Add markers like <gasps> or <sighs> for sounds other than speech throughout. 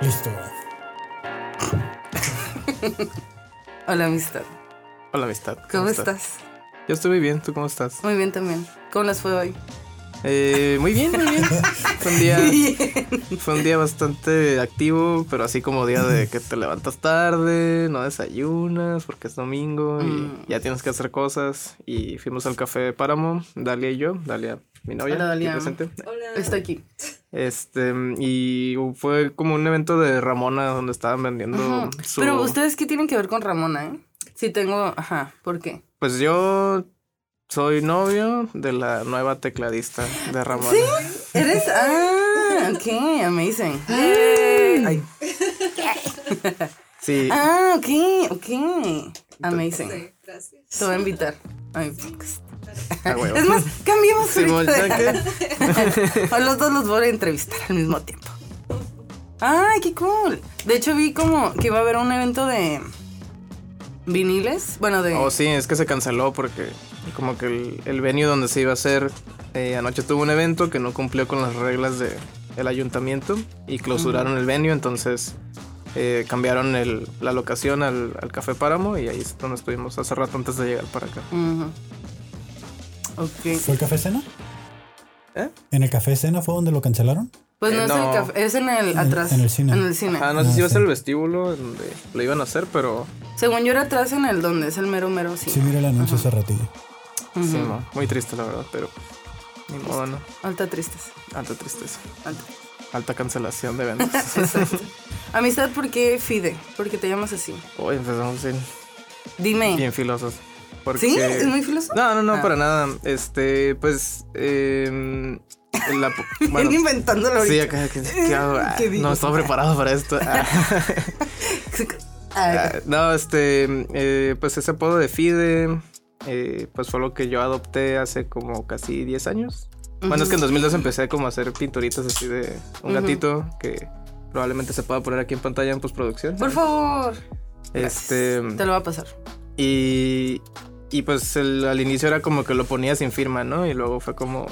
Listo. Hola, amistad. Hola, amistad. ¿Cómo, estás? Yo estoy muy bien, ¿tú cómo estás? Muy bien también. ¿Cómo les fue hoy? Eh, muy bien, muy bien. <laughs> Fue un día, fue un día bastante activo, pero así como día de que te levantas tarde, no desayunas porque es domingo y Mm. ya tienes que hacer cosas. Y fuimos al café de Páramo, Dalia y yo, Dalia, mi novia, Hola, aquí Dalia. presente. Está aquí. Este, y fue como un evento de Ramona donde estaban vendiendo Ajá. su... Pero ustedes, ¿qué tienen que ver con Ramona, eh? Sí tengo... Ajá, ¿por qué? Pues yo soy novio de la nueva tecladista de Ramona. ¿Eres? Ah, ok, amazing. Ay. Sí. Ah, ok, ok. Amazing. Sí, gracias. Te voy a invitar a mi podcast. A huevo. Es más, cambiemos. ¿ya A los dos los voy a entrevistar al mismo tiempo. ¡Ay, qué cool! De hecho, vi como que iba a haber un evento de viniles. Bueno, de. Oh, sí, es que se canceló porque como que el, el venue donde se iba a hacer eh, anoche tuvo un evento que no cumplió con las reglas de el ayuntamiento y clausuraron el venue, entonces eh, cambiaron el- la locación al, al Café Páramo y ahí es donde estuvimos hace rato antes de llegar para acá. Ok. ¿Fue el café cena? ¿Eh? ¿En el café cena fue donde lo cancelaron? Pues Eh, no, es no. el café, es en el atrás. en el cine. En el cine. Ah, no sé si iba a ser el vestíbulo donde lo iban a hacer, pero Según yo era atrás en el donde es el mero mero sí. Sí, mira el anuncio hace ratillo. Sí, no, muy triste la verdad, pero ni modo, ¿no? Alta tristes. Alta tristeza, Alta. alta cancelación de eventos. <laughs> Exacto. Amistad, ¿por qué Fide? Porque te llamas así. Hoy empezamos bien, Dime. bien filosos. Porque... ¿Sí? ¿Es muy filósofo? No, no, no, Ah. para nada. Este, pues, eh, la, <laughs> bueno, inventándolo sí, acá, <laughs> ¿qué, qué hago? Ah, no estaba preparado para esto. <laughs> Ah, no, este, eh, pues ese apodo de Fide, eh, pues fue lo que yo adopté hace como casi 10 años. Bueno, es que en 2002 empecé como a hacer pinturitas así de un gatito que probablemente se pueda poner aquí en pantalla en postproducción. Por favor. Este, Te lo va a pasar. Y, y pues el- al inicio era como que lo ponía sin firma, ¿no? Y luego fue como,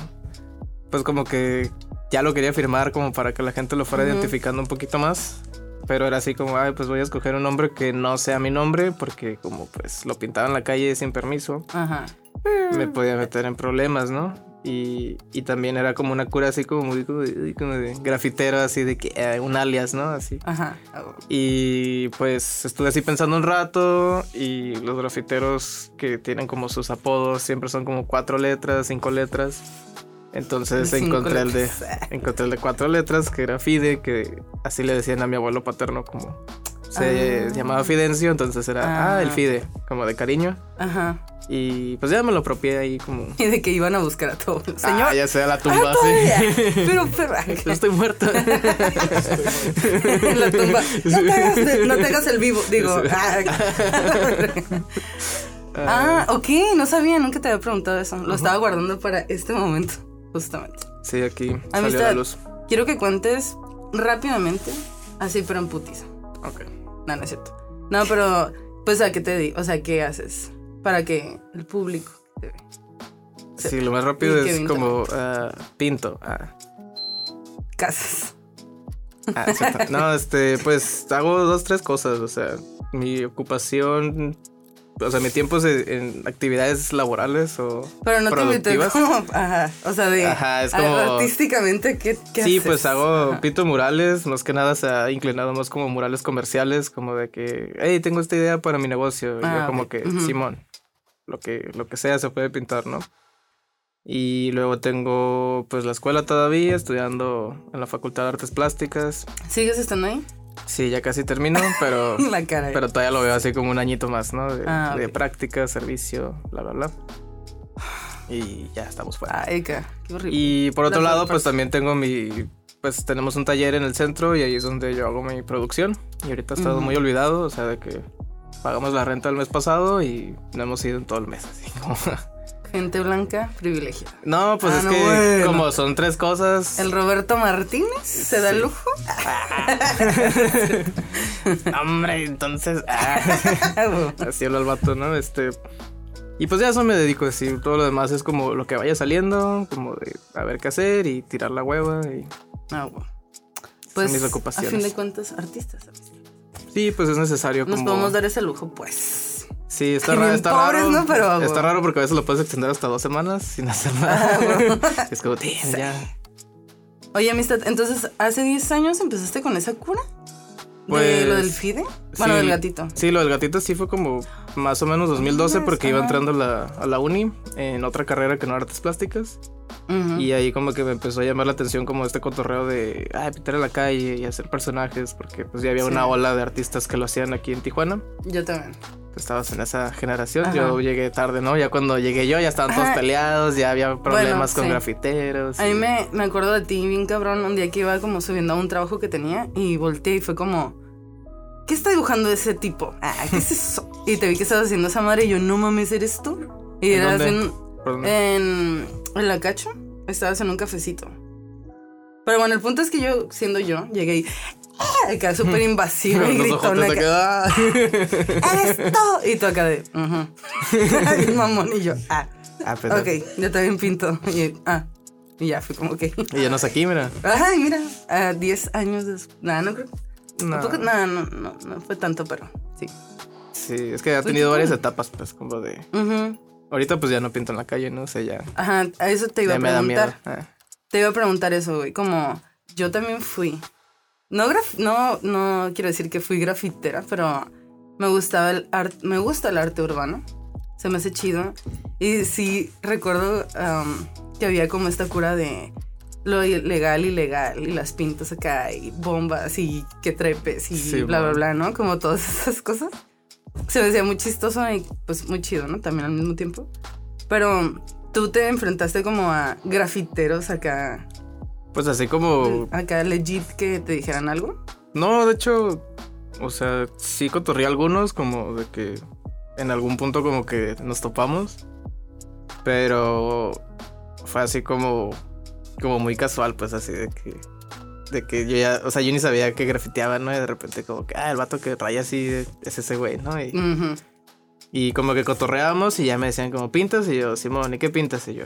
pues como que ya lo quería firmar como para que la gente lo fuera identificando un poquito más. Pero era así como, ay, pues voy a escoger un nombre que no sea mi nombre porque como pues lo pintaba en la calle sin permiso, Ajá. me podía meter en problemas, ¿no? Y, y también era como una cura así como muy como de, como de grafitero, así de que eh, un alias, ¿no? Así. Ajá. Y pues estuve así pensando un rato y los grafiteros que tienen como sus apodos siempre son como cuatro letras, cinco letras. Entonces <laughs> Cinco encontré el, de, encontré el de cuatro letras, que era Fide, que así le decían a mi abuelo paterno como se Ah. llamaba Fidencio, entonces era, ah, Ah. el Fide, como de cariño. Ajá. Y pues ya me lo apropié ahí como... <laughs> Y de que iban a buscar a todo. Señor. Ah, ya sea la Ah, tumba, sí. Pero, pero. Yo <laughs> estoy muerto. en <laughs> la tumba. No te hagas, de- no te hagas el vivo. Digo. ah. ok. No sabía. Nunca te había preguntado eso. Lo estaba guardando para este momento. Justamente. Sí, aquí salió Amistad. la luz. Quiero que cuentes rápidamente. Así, pero en putiza. Ok. No, no es cierto. No, pero. Pues a qué te di. O sea, ¿qué haces? Para que el público te vea. Sí, lo más rápido es como ah, pinto. Ah, Casas. ah, no, este, pues hago dos, tres cosas. O sea, mi ocupación, o sea, mi tiempo es en actividades laborales o Pero no te productivas. como. Ajá. O sea, de. Ajá, es como- Artísticamente, ¿qué, qué Sí, haces? pues hago Ajá. pinto murales, más que nada se ha inclinado más como murales comerciales, como de que, hey, tengo esta idea para mi negocio. y Ah, yo como que, Ujú. Simón, lo que, lo que sea se puede pintar, ¿no? Y luego tengo pues la escuela todavía, estudiando en la Facultad de Artes Plásticas. ¿Sigues estando ahí? Sí, ya casi termino, <laughs> pero, La cara. pero todavía lo veo así como un añito más, ¿no? De, Ah, de práctica, servicio, bla, bla, bla. <sighs> Y ya estamos fuera. Ay, qué, qué horrible. Y por otro La lado, pues también tengo mi. Pues tenemos un taller en el centro y ahí es donde yo hago mi producción. Y ahorita he estado Ujú. muy olvidado, o sea, de que pagamos la renta el mes pasado y no hemos ido en todo el mes. Así como... <laughs> Gente blanca privilegiada. No, pues Ah, es no, que bueno. como son tres cosas. ¿El Roberto Martínez se da el Sí. lujo? <laughs> Hombre, entonces. ah. <laughs> Así habla el vato, ¿no? Este. Y pues ya eso me dedico a decir. Todo lo demás es como lo que vaya saliendo, como de a ver qué hacer y tirar la hueva y Ah, bueno. pues mis a fin de cuentas, artistas. Sí, pues es necesario Nos como... podemos dar ese lujo, pues. Sí, está, raro, está pobres, raro. ¿no? Pero, está raro porque a veces lo puedes extender hasta dos semanas sin hacer Ah, nada. <laughs> es como, "Damn, ya. Oye, amistad, entonces, ¿hace 10 años empezaste con esa cura? ¿De Pues, lo del FIDE? Bueno, Sí. del gatito. Sí, lo del gatito sí fue como más o menos 2012 Ah, porque iba entrando a la, a la uni en otra carrera que no era artes plásticas. Y ahí como que me empezó a llamar la atención como este cotorreo de ay, pintar en la calle y hacer personajes porque pues ya había Sí. una ola de artistas que lo hacían aquí en Tijuana. Yo también. Tú estabas en esa generación, Ajá. yo llegué tarde, ¿no? Ya cuando llegué yo ya estaban todos peleados, ya había problemas con sí. grafiteros. A mí me, me acuerdo de ti bien cabrón un día que iba como subiendo a un trabajo que tenía y volteé y fue como, ¿qué está dibujando ese tipo? Ah, ¿qué es eso? <laughs> Y te vi que estabas haciendo esa madre y yo, no mames, ¿eres tú? Y ¿En eras en, ¿Por dónde? en, en la cacho, estabas en un cafecito. Pero bueno, el punto es que yo, siendo yo, llegué y... ¡ah! Acá súper invasiva y gritona. acá, ah. ¡Eres tú! Y tú acá de... ujú. <laughs> Ay, mamón, y yo, ah. Ah, Ok, yo también pinto. Y, ah, y ya fue como que... Y ya no es aquí, mira. Ay, mira, a 10 años después. Nada, no creo. No. Nada, no, no, no fue tanto, pero sí. Sí, es que ha tenido ¿qué varias etapas, pues, como de. Ujú. Ahorita, pues ya no pinto en la calle, ¿no? O sea, ya. Ajá, a eso te iba a preguntar. Ah. Te iba a preguntar eso, güey. Como yo también fui. No, graf- no, no quiero decir que fui grafitera, pero me gustaba el arte. Me gusta el arte urbano. Se me hace chido. Y sí, recuerdo am, que había como esta cura de lo legal ilegal y las pintas acá y bombas y que trepes y Sí, bla, bla, bla, ¿no? Como todas esas cosas. Se me hacía muy chistoso y pues muy chido, ¿no? También al mismo tiempo. Pero tú te enfrentaste como a grafiteros acá, Pues así como. acá legit que te dijeran algo. No, de hecho. O sea, sí cotorrí algunos, como de que. En algún punto, como que nos topamos. Pero. Fue así como. Como muy casual, pues así de que. De que yo ya. O sea, yo ni sabía que grafiteaba, ¿no? Y de repente, como que. Ah, el vato que raya así es ese güey, ¿no? Y. Y como que cotorreábamos y ya me decían como pintas y yo, Simón, ¿y qué pintas? Y yo,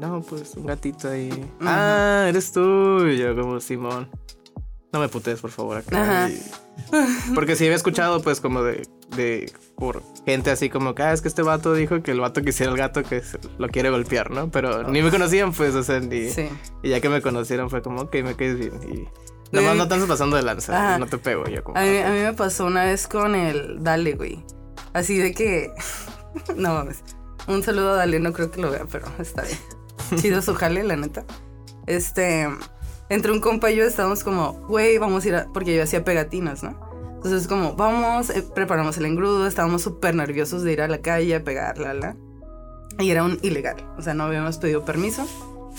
no, pues un gatito ahí. Ah, eres tú. Y yo como, Simón, no me putes, por favor, acá. Y- Porque sí había escuchado pues como de, de, por gente así como que, ah, es que este vato dijo que el vato quisiera el gato que lo quiere golpear, ¿no? Pero ni me conocían pues, o sea, ni... Sí. Y ya que me conocieron fue como, ok, me caes bien. Y nada más no andas pasando de lanza, Ajá. no te pego. Yo como, A mí, a mí me pasó una vez con el Dale, güey. Así de que. <laughs> no mames. Un saludo a Dale, no creo que lo vea, pero está bien. <laughs> Chido su jale, la neta. Este. Entre un compa y yo estábamos como, güey, vamos a ir a. Porque yo hacía pegatinas, ¿no? Entonces, como, vamos, eh, preparamos el engrudo, estábamos súper nerviosos de ir a la calle a pegar, la, la. Y era un ilegal. O sea, no habíamos pedido permiso.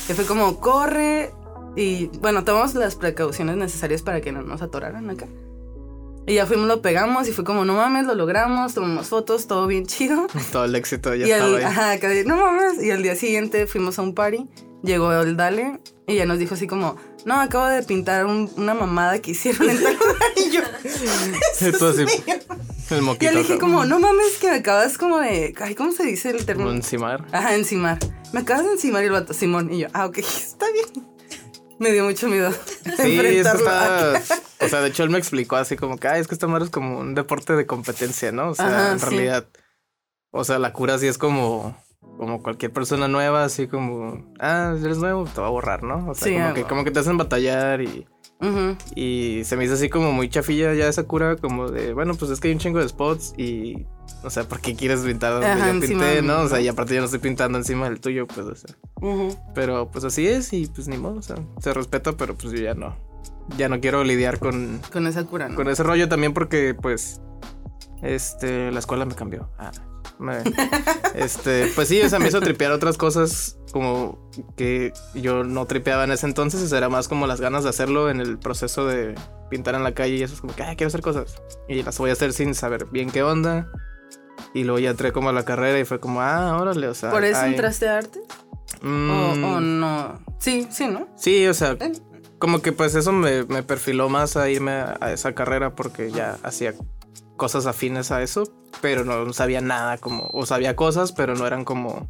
Y fue como, corre. Y bueno, tomamos las precauciones necesarias para que no nos atoraran acá. Y ya fuimos, lo pegamos y fue como, no mames, lo logramos, tomamos fotos, todo bien chido. <laughs> Todo el éxito ya y estaba el, ahí. ajá, no mames. Y al día siguiente fuimos a un party, llegó el Dale y ya nos dijo así como, no, acabo de pintar un- una mamada que hicieron en tal lugar. <laughs> Y yo, <laughs> Todo así, el y moquito. le dije como, no mames, que me acabas como de, ay, ¿cómo se dice el término? encimar. Ajá, encimar. Me acabas de encimar y el vato, Simón. Y yo, ah, ok, <laughs> está bien. Me dio mucho miedo. Sí, enfrentarlo. está. O sea, de hecho, él me explicó así como que, ay, es que esta madre es como un deporte de competencia, ¿no? O sea, Ajá, en sí. realidad. O sea, la cura sí es como. Como cualquier persona nueva, así como, ah, eres nuevo, te va a borrar, ¿no? O sea, Sí, como, ah, que, como que te hacen batallar y, y se me hizo así como muy chafilla ya esa cura, como de, bueno, pues es que hay un chingo de spots y, o sea, ¿por qué quieres pintar donde Ajá, yo pinté, no? O sea, y aparte yo no estoy pintando encima del tuyo, pues, o sea. Pero pues así es y pues ni modo, o sea, se respeta, pero pues yo ya no. Ya no quiero lidiar con, Con esa cura, ¿no? con ese rollo también porque pues este la escuela me cambió. Ah, este, pues sí, o sea, me hizo tripear otras cosas como que yo no tripeaba en ese entonces, o sea, era más como las ganas de hacerlo en el proceso de pintar en la calle y eso es como que, "Ay, quiero hacer cosas y las voy a hacer sin saber bien qué onda. Y luego ya entré como a la carrera y fue como, ah, órale, o sea. ¿Por eso entraste a arte? ¿O, Mm, o no? Sí, sí, ¿no? Sí, o sea, Eh. como que pues eso me, me perfiló más a irme a esa carrera porque ya hacía cosas afines a eso, pero no sabía nada como, o sabía cosas, pero no eran como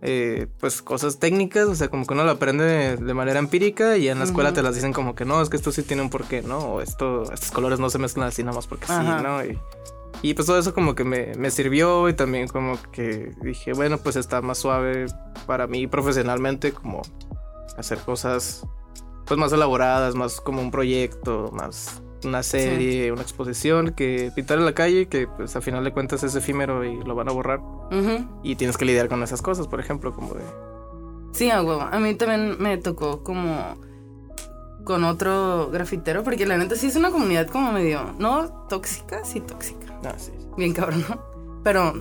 eh, pues cosas técnicas, o sea, como que uno lo aprende de, de manera empírica y en la escuela te las dicen como que no, es que esto sí tiene un porqué, ¿no? O esto, estos colores no se mezclan así nomás porque Ajá. sí, ¿no? Y, y pues todo eso como que me, me sirvió y también como que dije, bueno, pues está más suave para mí profesionalmente como hacer cosas pues más elaboradas, más como un proyecto, más una serie, una exposición que pintar en la calle que pues a final de cuentas es efímero y lo van a borrar y tienes que lidiar con esas cosas, por ejemplo, como de Sí, a huevo. A mí también me tocó como con otro grafitero, porque la neta sí es una comunidad como medio, no tóxica, sí tóxica. ah, sí. Bien cabrón, ¿no? Pero,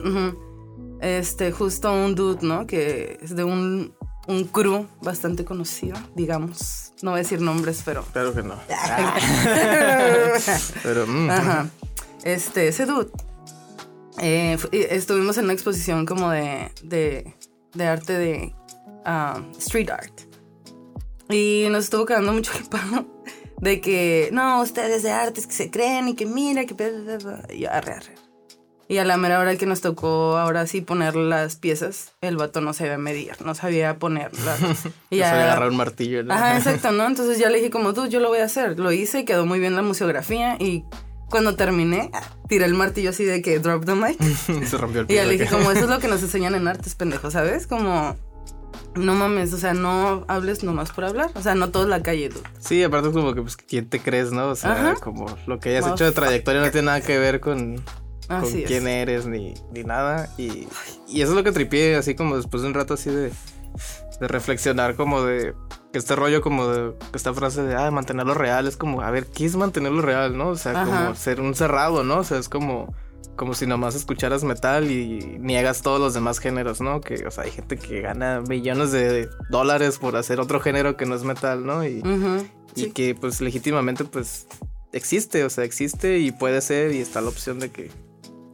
este, justo un dude, ¿no? Que es de un, un crew bastante conocido, digamos. No voy a decir nombres, pero... Claro que no. <laughs> Pero mm, Ajá. Este, ese dude. eh, estuvimos en una exposición como de, de, de arte de ah, street art. Y nos estuvo quedando mucho el palo de que, no, ustedes de artes que se creen y que mira, que... bla, bla, bla". Y yo, arre, arre. Y a la mera hora que nos tocó ahora sí poner las piezas, el vato no sabía medir, no sabía ponerlas. <laughs> Y sabía ya- agarrar un martillo, ¿no? Ajá, exacto, ¿no? <laughs> Entonces ya le dije como tú, yo lo voy a hacer. Lo hice, quedó muy bien la museografía y cuando terminé, tiré el martillo así de que drop the mic. <laughs> Se rompió el Y ya pie. le dije como eso es lo que nos enseñan en artes, pendejo, ¿sabes? Como, no mames, o sea, no hables nomás por hablar. O sea, no todo es la calle, dude. Sí, aparte es como que, pues, ¿quién te crees, no? O sea, Ajá. como lo que hayas hecho de trayectoria no tiene nada que ver con, con Así es. quién eres ni, ni nada. Y, y eso es lo que tripié, así como después de un rato así de, de reflexionar, como de que este rollo, como de esta frase de, ah, mantenerlo real, es como, a ver, ¿qué es mantenerlo real, no? O sea, Ajá. como ser un cerrado, ¿no? O sea, es como, como si nomás escucharas metal y niegas todos los demás géneros, ¿no? Que, o sea, hay gente que gana millones de dólares por hacer otro género que no es metal, ¿no? Y, y sí. que pues legítimamente pues existe, o sea, existe y puede ser y está la opción de que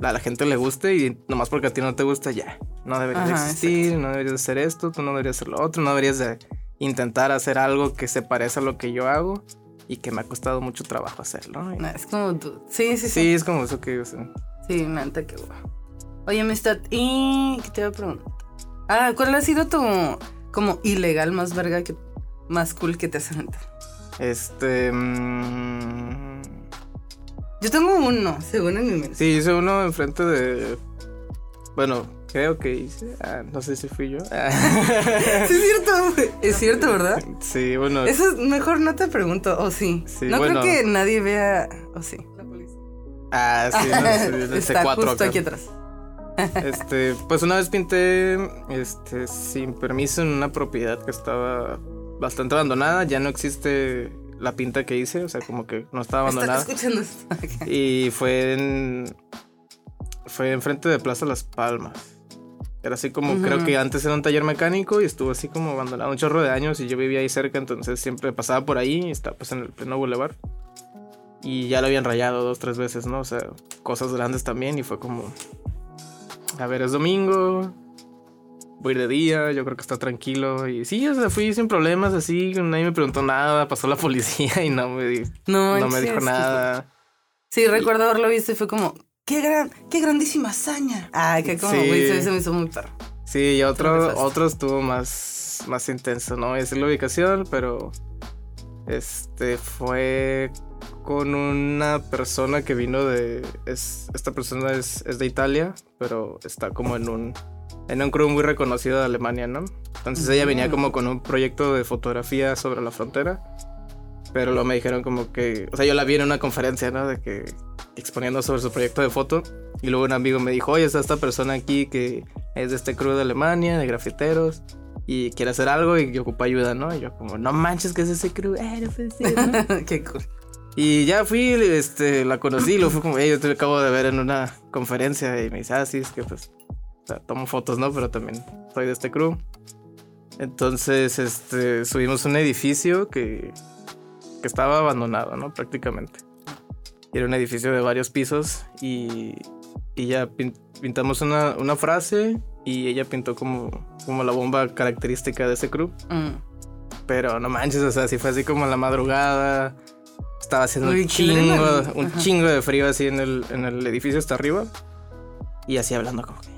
a la gente le guste y nomás porque a ti no te gusta ya, no deberías de existir, no deberías de hacer esto, tú no deberías hacer lo otro, no deberías de intentar hacer algo que se parezca a lo que yo hago y que me ha costado mucho trabajo hacerlo. ¿no? Y- No, es como dude. Sí, sí, sí. sí, es como eso que, o sea, Sí, neta, qué guay. Oye, amistad, ¿y qué te iba a preguntar? Ah, ¿cuál ha sido tu como ilegal más verga que más cool que te has aventado? este... mm, Yo tengo uno, según en mi mente. sí, hice uno enfrente de... Bueno, creo que hice... ah, no sé si fui yo. Ah. <laughs> Sí, es cierto, güey. Es cierto, ¿verdad? Sí, bueno. Eso es mejor no te pregunto, o sí. Sí, no bueno. creo que nadie vea, o sí. Ah, sí, no, sí, el <laughs> Está C4 justo acá. aquí atrás. <laughs> Este, pues una vez pinté este sin permiso en una propiedad que estaba bastante abandonada, ya no existe la pinta que hice, o sea, como que no estaba abandonada. escuchando esto. Y fue en fue enfrente de Plaza Las Palmas. Era así como, creo que antes era un taller mecánico y estuvo así como abandonado un chorro de años y yo vivía ahí cerca, entonces siempre pasaba por ahí y estaba pues en el pleno boulevard. Y ya lo habían rayado dos, tres veces, ¿no? O sea, cosas grandes también y fue como, a ver, es domingo, voy a ir de día, yo creo que está tranquilo. Y sí, o sea, fui sin problemas, así, nadie me preguntó nada, pasó la <laughs> policía y no me, di- No, no me sí, dijo es nada. Sí, recuerdo haberlo visto y fue como, qué gran, qué grandísima hazaña. Ay, que como, Sí. güey, se, se me hizo muy perro. Sí, y otro, otro estuvo más, más intenso, no decir la ubicación, pero este fue con una persona que vino de, es, esta persona es, es de Italia, pero está como en un, en un crew muy reconocido de Alemania, ¿no? Entonces ella venía como con un proyecto de fotografía sobre la frontera, pero luego me dijeron como que, o sea, yo la vi en una conferencia, ¿no? De que exponiendo sobre su proyecto de foto. Y luego un amigo me dijo, oye, está esta persona aquí que es de este crew de Alemania, de grafiteros, y quiere hacer algo y que ocupa ayuda, ¿no? Y yo como, no manches, que es ese crew? Eh, no ¿no?". <laughs> qué cool. y ya fui, este, la conocí, lo fue como, "Ey, yo te acabo de ver en una conferencia y me dice, ah, sí, es que pues, o sea, tomo fotos, ¿no? Pero también soy de este crew. Entonces, este, subimos a un edificio que, que estaba abandonado, ¿no? Prácticamente. Era un edificio de varios pisos y, y ya pin- pintamos una, una frase y ella pintó como, como la bomba característica de ese crew. Mm. Pero no manches, o sea, sí fue así como en la madrugada. Estaba haciendo Uy, un chingo, un Ajá. chingo de frío así en el, en el edificio hasta arriba. Y así hablando como que.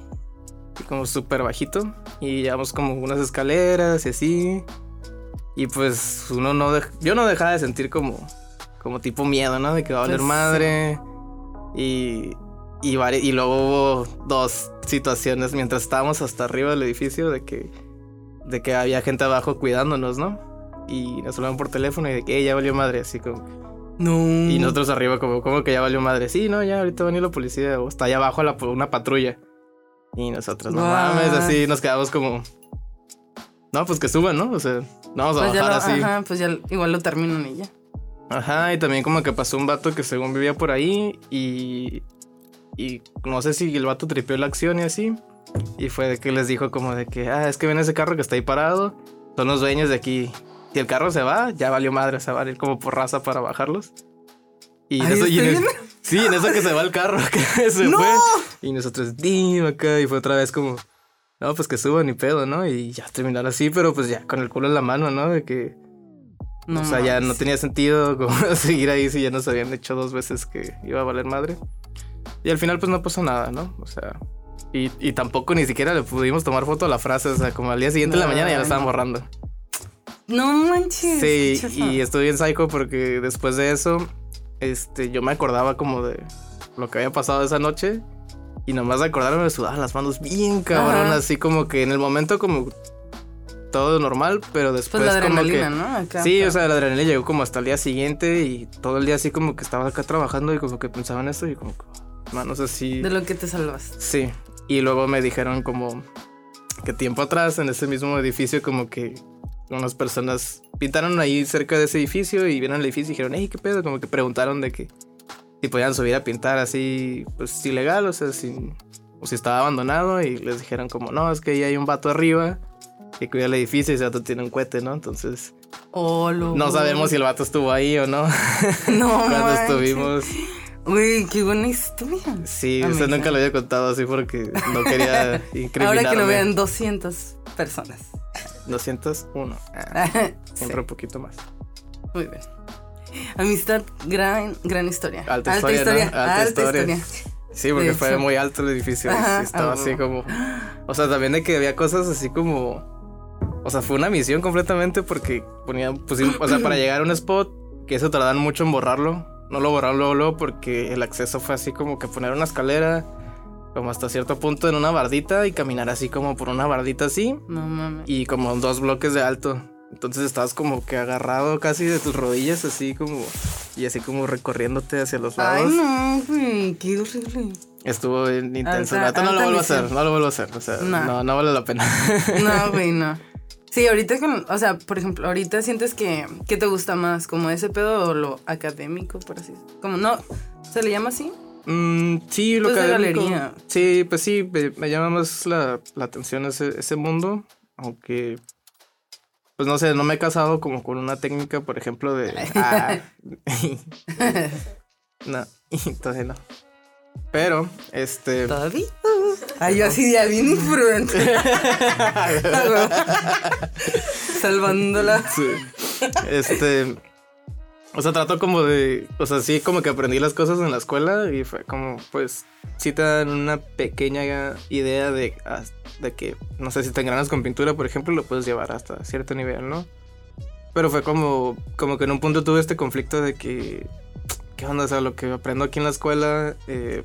Como súper bajito. Y llevamos como unas escaleras y así. Y pues uno no... dej- Yo no dejaba de sentir como... Como tipo miedo, ¿no? De que va a valer Pues, madre. Y... Y, vari- y luego hubo dos situaciones mientras estábamos hasta arriba del edificio de que... De que había gente abajo cuidándonos, ¿no? Y nos hablaban por teléfono y de que "Eh, ya valió madre, así como... No. Y nosotros arriba como, como que ya valió madre. Sí, no, ya ahorita va a venir la policía o está allá abajo la, una patrulla. Y nosotros, no Guau. mames, así nos quedamos como... No, pues que suban, ¿no? O sea, no vamos a Pues ya bajar lo, así. ajá, pues ya igual lo terminan y ya. Ajá, y también como que pasó un vato que según vivía por ahí y... Y no sé si el vato tripeó la acción y así. Y fue de que les dijo como de que, ah, es que ven ese carro que está ahí parado. Son los dueños de aquí. Si el carro se va, ya valió madre, se va a ir como por raza para bajarlos. Y en eso, y en ¿está es- sí, en eso que se va el carro, que <laughs> se ¡No! fue. Y nosotros, dim, acá, y fue otra vez como, no, pues que suban ni pedo, ¿no? Y ya terminar así, pero pues ya con el culo en la mano, ¿no? De que, No o sea, ya mames. no tenía sentido <laughs> como seguir ahí si ya nos habían dicho dos veces que iba a valer madre. Y al final pues no pasó nada, ¿no? O sea, y, y tampoco ni siquiera le pudimos tomar foto a la frase, o sea, como al día siguiente de la No, mañana ya la estaban no. borrando. No manches. Sí, y estoy bien psycho porque después de eso, este, yo me acordaba como de lo que había pasado esa noche. Y nomás de acordarme me sudaban las manos bien cabrón, Ajá. así como que en el momento como todo normal, pero después Pues la como adrenalina, que... ¿no? Acá, Sí, o sea, la adrenalina llegó como hasta el día siguiente y todo el día así como que estaba acá trabajando y como que pensaba en esto y como que, manos así... De lo que te salvas. Sí, y luego me dijeron como que tiempo atrás en ese mismo edificio como que unas personas pintaron ahí cerca de ese edificio y vieron el edificio y dijeron, hey, ¿qué pedo? Como que preguntaron de que si podían subir a pintar así, pues ilegal, o sea, si, o si estaba abandonado y les dijeron como, no, es que ahí hay un vato arriba que cuida el edificio y ese vato tiene un cohete, ¿no? Entonces, Oh, lo- no sabemos si el vato estuvo ahí o no <laughs> No cuando estuvimos. Uy, qué buena historia. Sí, Amiga. usted nunca lo había contado así porque no quería incriminarme. <laughs> Ahora que lo vean 200 personas. 201. Ah, <laughs> Sí, Siempre un poquito más. muy bien. Amistad, gran, gran historia. Alta historia, ¿no? Alta alta historia. historia. Sí, porque fue muy alto el edificio. Ajá, estaba ah, así como. O sea, también de que había cosas así como. O sea, fue una misión completamente porque ponían. Pues, o sea, para llegar a un spot, que eso tardan mucho en borrarlo. No lo borraron luego, luego porque el acceso fue así como que poner una escalera. Como hasta cierto punto en una bardita y caminar así como por una bardita así. No mames. y como dos bloques de alto. Entonces estabas como que agarrado casi de tus rodillas, así como. Y así como recorriéndote hacia los Ay, lados. no, güey, qué horrible. Estuvo bien intenso. Alta- Neta, no lo vuelvo a hacer, no lo vuelvo a hacer. O sea, No. no, no vale la pena. <laughs> No, <laughs> güey, no. Sí, ahorita con, o sea, por ejemplo, ahorita sientes que, ¿qué te gusta más? ¿Como ese pedo o lo académico, por así decirlo? Como, no, ¿se le llama así? Mm, sí, lo Pues de académico. galería. Sí, pues sí, me, me llama más la, la atención ese, ese mundo. Aunque. Pues no sé, no me he casado como con una técnica, por ejemplo, de. <laughs> ah, <laughs> no, <laughs> todavía no. Pero, este. ¿Todavía? Ay, yo así ya bien imprudente. Salvándola. Sí. Este. O sea, trato como de. O sea, sí, como que aprendí las cosas en la escuela y fue como, pues. Sí te dan una pequeña idea de, de que, no sé, si te engranas con pintura, por ejemplo, lo puedes llevar hasta cierto nivel, ¿no? Pero fue como, como que en un punto tuve este conflicto de que, ¿qué onda? O sea, lo que aprendo aquí en la escuela, eh,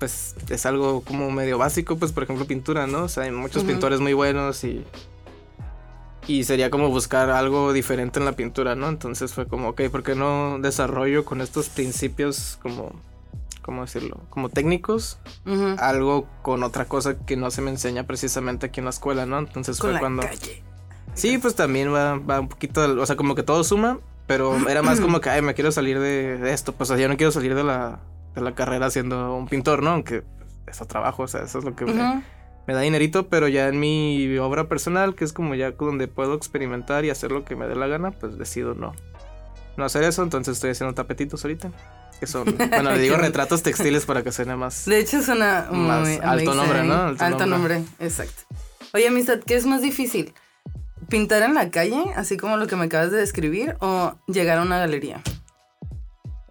pues es algo como medio básico, pues por ejemplo pintura, ¿no? O sea, hay muchos pintores muy buenos y y sería como buscar algo diferente en la pintura, ¿no? Entonces fue como, ok, ¿por qué no desarrollo con estos principios como, ¿cómo decirlo? Como técnicos, algo con otra cosa que no se me enseña precisamente aquí en la escuela, ¿no? Entonces Con fue la cuando... calle. Sí, pues también va, va un poquito, o sea, como que todo suma, pero era más como que, ay, me quiero salir de, esto, pues yo no quiero salir de la, de la carrera siendo un pintor, ¿no? Aunque es un trabajo, o sea, eso es lo que me da dinerito, pero ya en mi obra personal, que es como ya donde puedo experimentar y hacer lo que me dé la gana, pues decido no, no hacer eso, entonces estoy haciendo tapetitos ahorita, que son, <laughs> bueno, le digo retratos textiles para que suene más... De hecho, suena muy Más alto nombre, ¿no? Alto, Alto nombre. nombre. exacto. Oye, amistad, ¿qué es más difícil? ¿Pintar en la calle, así como lo que me acabas de describir, o llegar a una galería?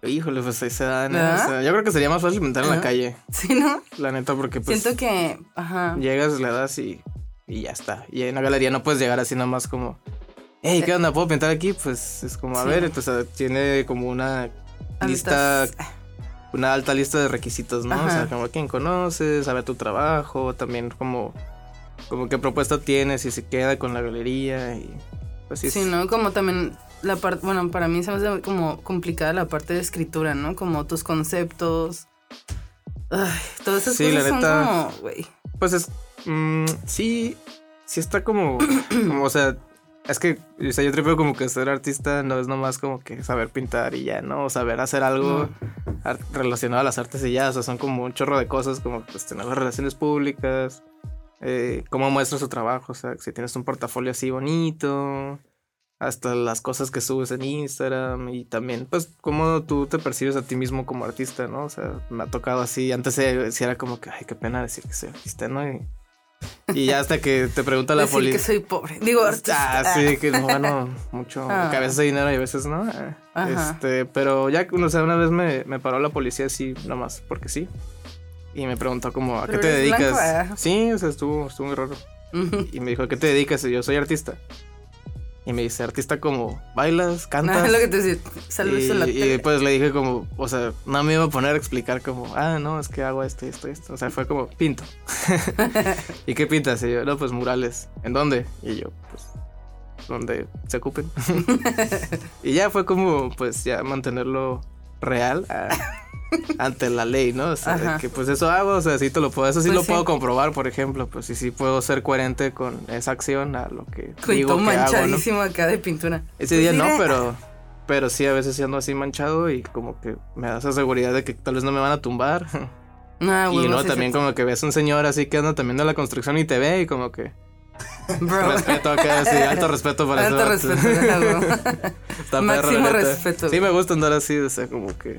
Híjole, pues ahí se da, ¿no? ¿Verdad? O sea, yo creo que sería más fácil pintar en la Ajá. calle, Sí, ¿no? la neta, porque pues Siento que, ajá. llegas, le das y, y ya está. Y en la galería no puedes llegar así nada más como, hey, ¿qué onda? ¿Puedo pintar aquí? Pues es como, a Sí. ver, entonces tiene como una lista, una alta lista de requisitos, ¿no? O sea, Ajá. como quién conoces, saber tu trabajo, también como, como qué propuesta tienes y si queda con la galería y pues sí. Sí, ¿no? Como también la parte, bueno, para mí se me hace como complicada la parte de escritura, ¿no? Como tus conceptos. Ay, todas esas Sí, la cosas neta. son como, güey. Pues es. mm, sí. Sí está como. <clears throat> como, o sea. Es que. O sea, yo tripeo como que ser artista no es nomás como que saber pintar y ya, ¿no? O saber hacer algo relacionado a las artes y ya. O sea, son como un chorro de cosas, como pues tener las relaciones públicas. eh, cómo muestras tu trabajo. O sea, si tienes un portafolio así bonito. Hasta las cosas que subes en Instagram. Y también, pues, cómo tú te percibes a ti mismo como artista, ¿no? O sea, me ha tocado así. Antes eh, era como que, ay, qué pena decir que soy artista, ¿no? Y, y ya hasta que te pregunta la Decir que policía. soy pobre. Digo, artista. Ah, sí, que no gano mucho. Ah. Que a veces hay dinero y a veces no. Ah, Ajá. Este, pero ya, o sea, una vez me, me paró la policía así, nomás, porque sí. Y me preguntó como, ¿a qué te dedicas? blanco, ah. Sí, o sea, estuvo, estuvo muy raro. Y me dijo, ¿a qué te dedicas? Y yo soy artista. Y me dice, artista como, bailas, <laughs> cantas. Ah, lo que te decía. Saludos y, en la y tele. después le dije como, o sea, no me iba a poner a explicar como, ah, no, es que hago esto, esto, esto. O sea, fue como, pinto. <laughs> ¿Y qué pintas? Y yo, no, pues murales. ¿En dónde? Y yo, pues, donde se ocupen. <laughs> y ya fue como, pues, ya mantenerlo real ante la ley, ¿no? O sea, Ajá. que pues eso hago, o sea, sí te lo puedo, eso sí Pues lo sí. puedo comprobar, por ejemplo, pues, y sí puedo ser coherente con esa acción a lo que digo Cuento que hago, ¿no? manchadísimo acá de pintura. Ese Pues día no, diré, pero pero sí a veces sí ando así manchado y como que me da esa seguridad de que tal vez no me van a tumbar. <laughs> Ah, y no, sí, también sí. como que ves un señor así que anda también de la construcción y te ve y como que Bro. respeto acá, sí, <laughs> alto respeto para Alto eso. respeto. <laughs> Está perro, Máximo neta. respeto. Sí me gusta andar así, o sea, como que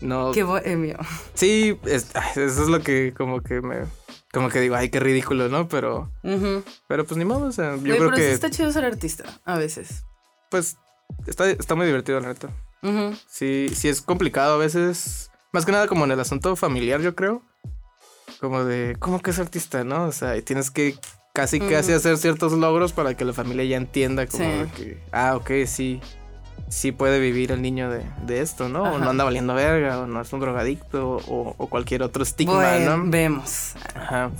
no Qué bohemio. Sí, es- eso es lo que como que me como que digo, ay, qué ridículo, ¿no? Pero pero pues ni modo, o sea, yo creo pero sí que está chido ser artista, a veces. pues está está muy divertido, la neta. Sí, sí es complicado a veces. Más que nada como en el asunto familiar, yo creo. Como de, ¿cómo que es artista, no? O sea, y tienes que casi, casi hacer ciertos logros para que la familia ya entienda como Sí. que, ah, ok, sí, sí puede vivir el niño de, de esto, ¿no? O no anda valiendo verga, o no es un drogadicto, o, o cualquier otro estigma, Bueno, ¿no? vemos. Ajá.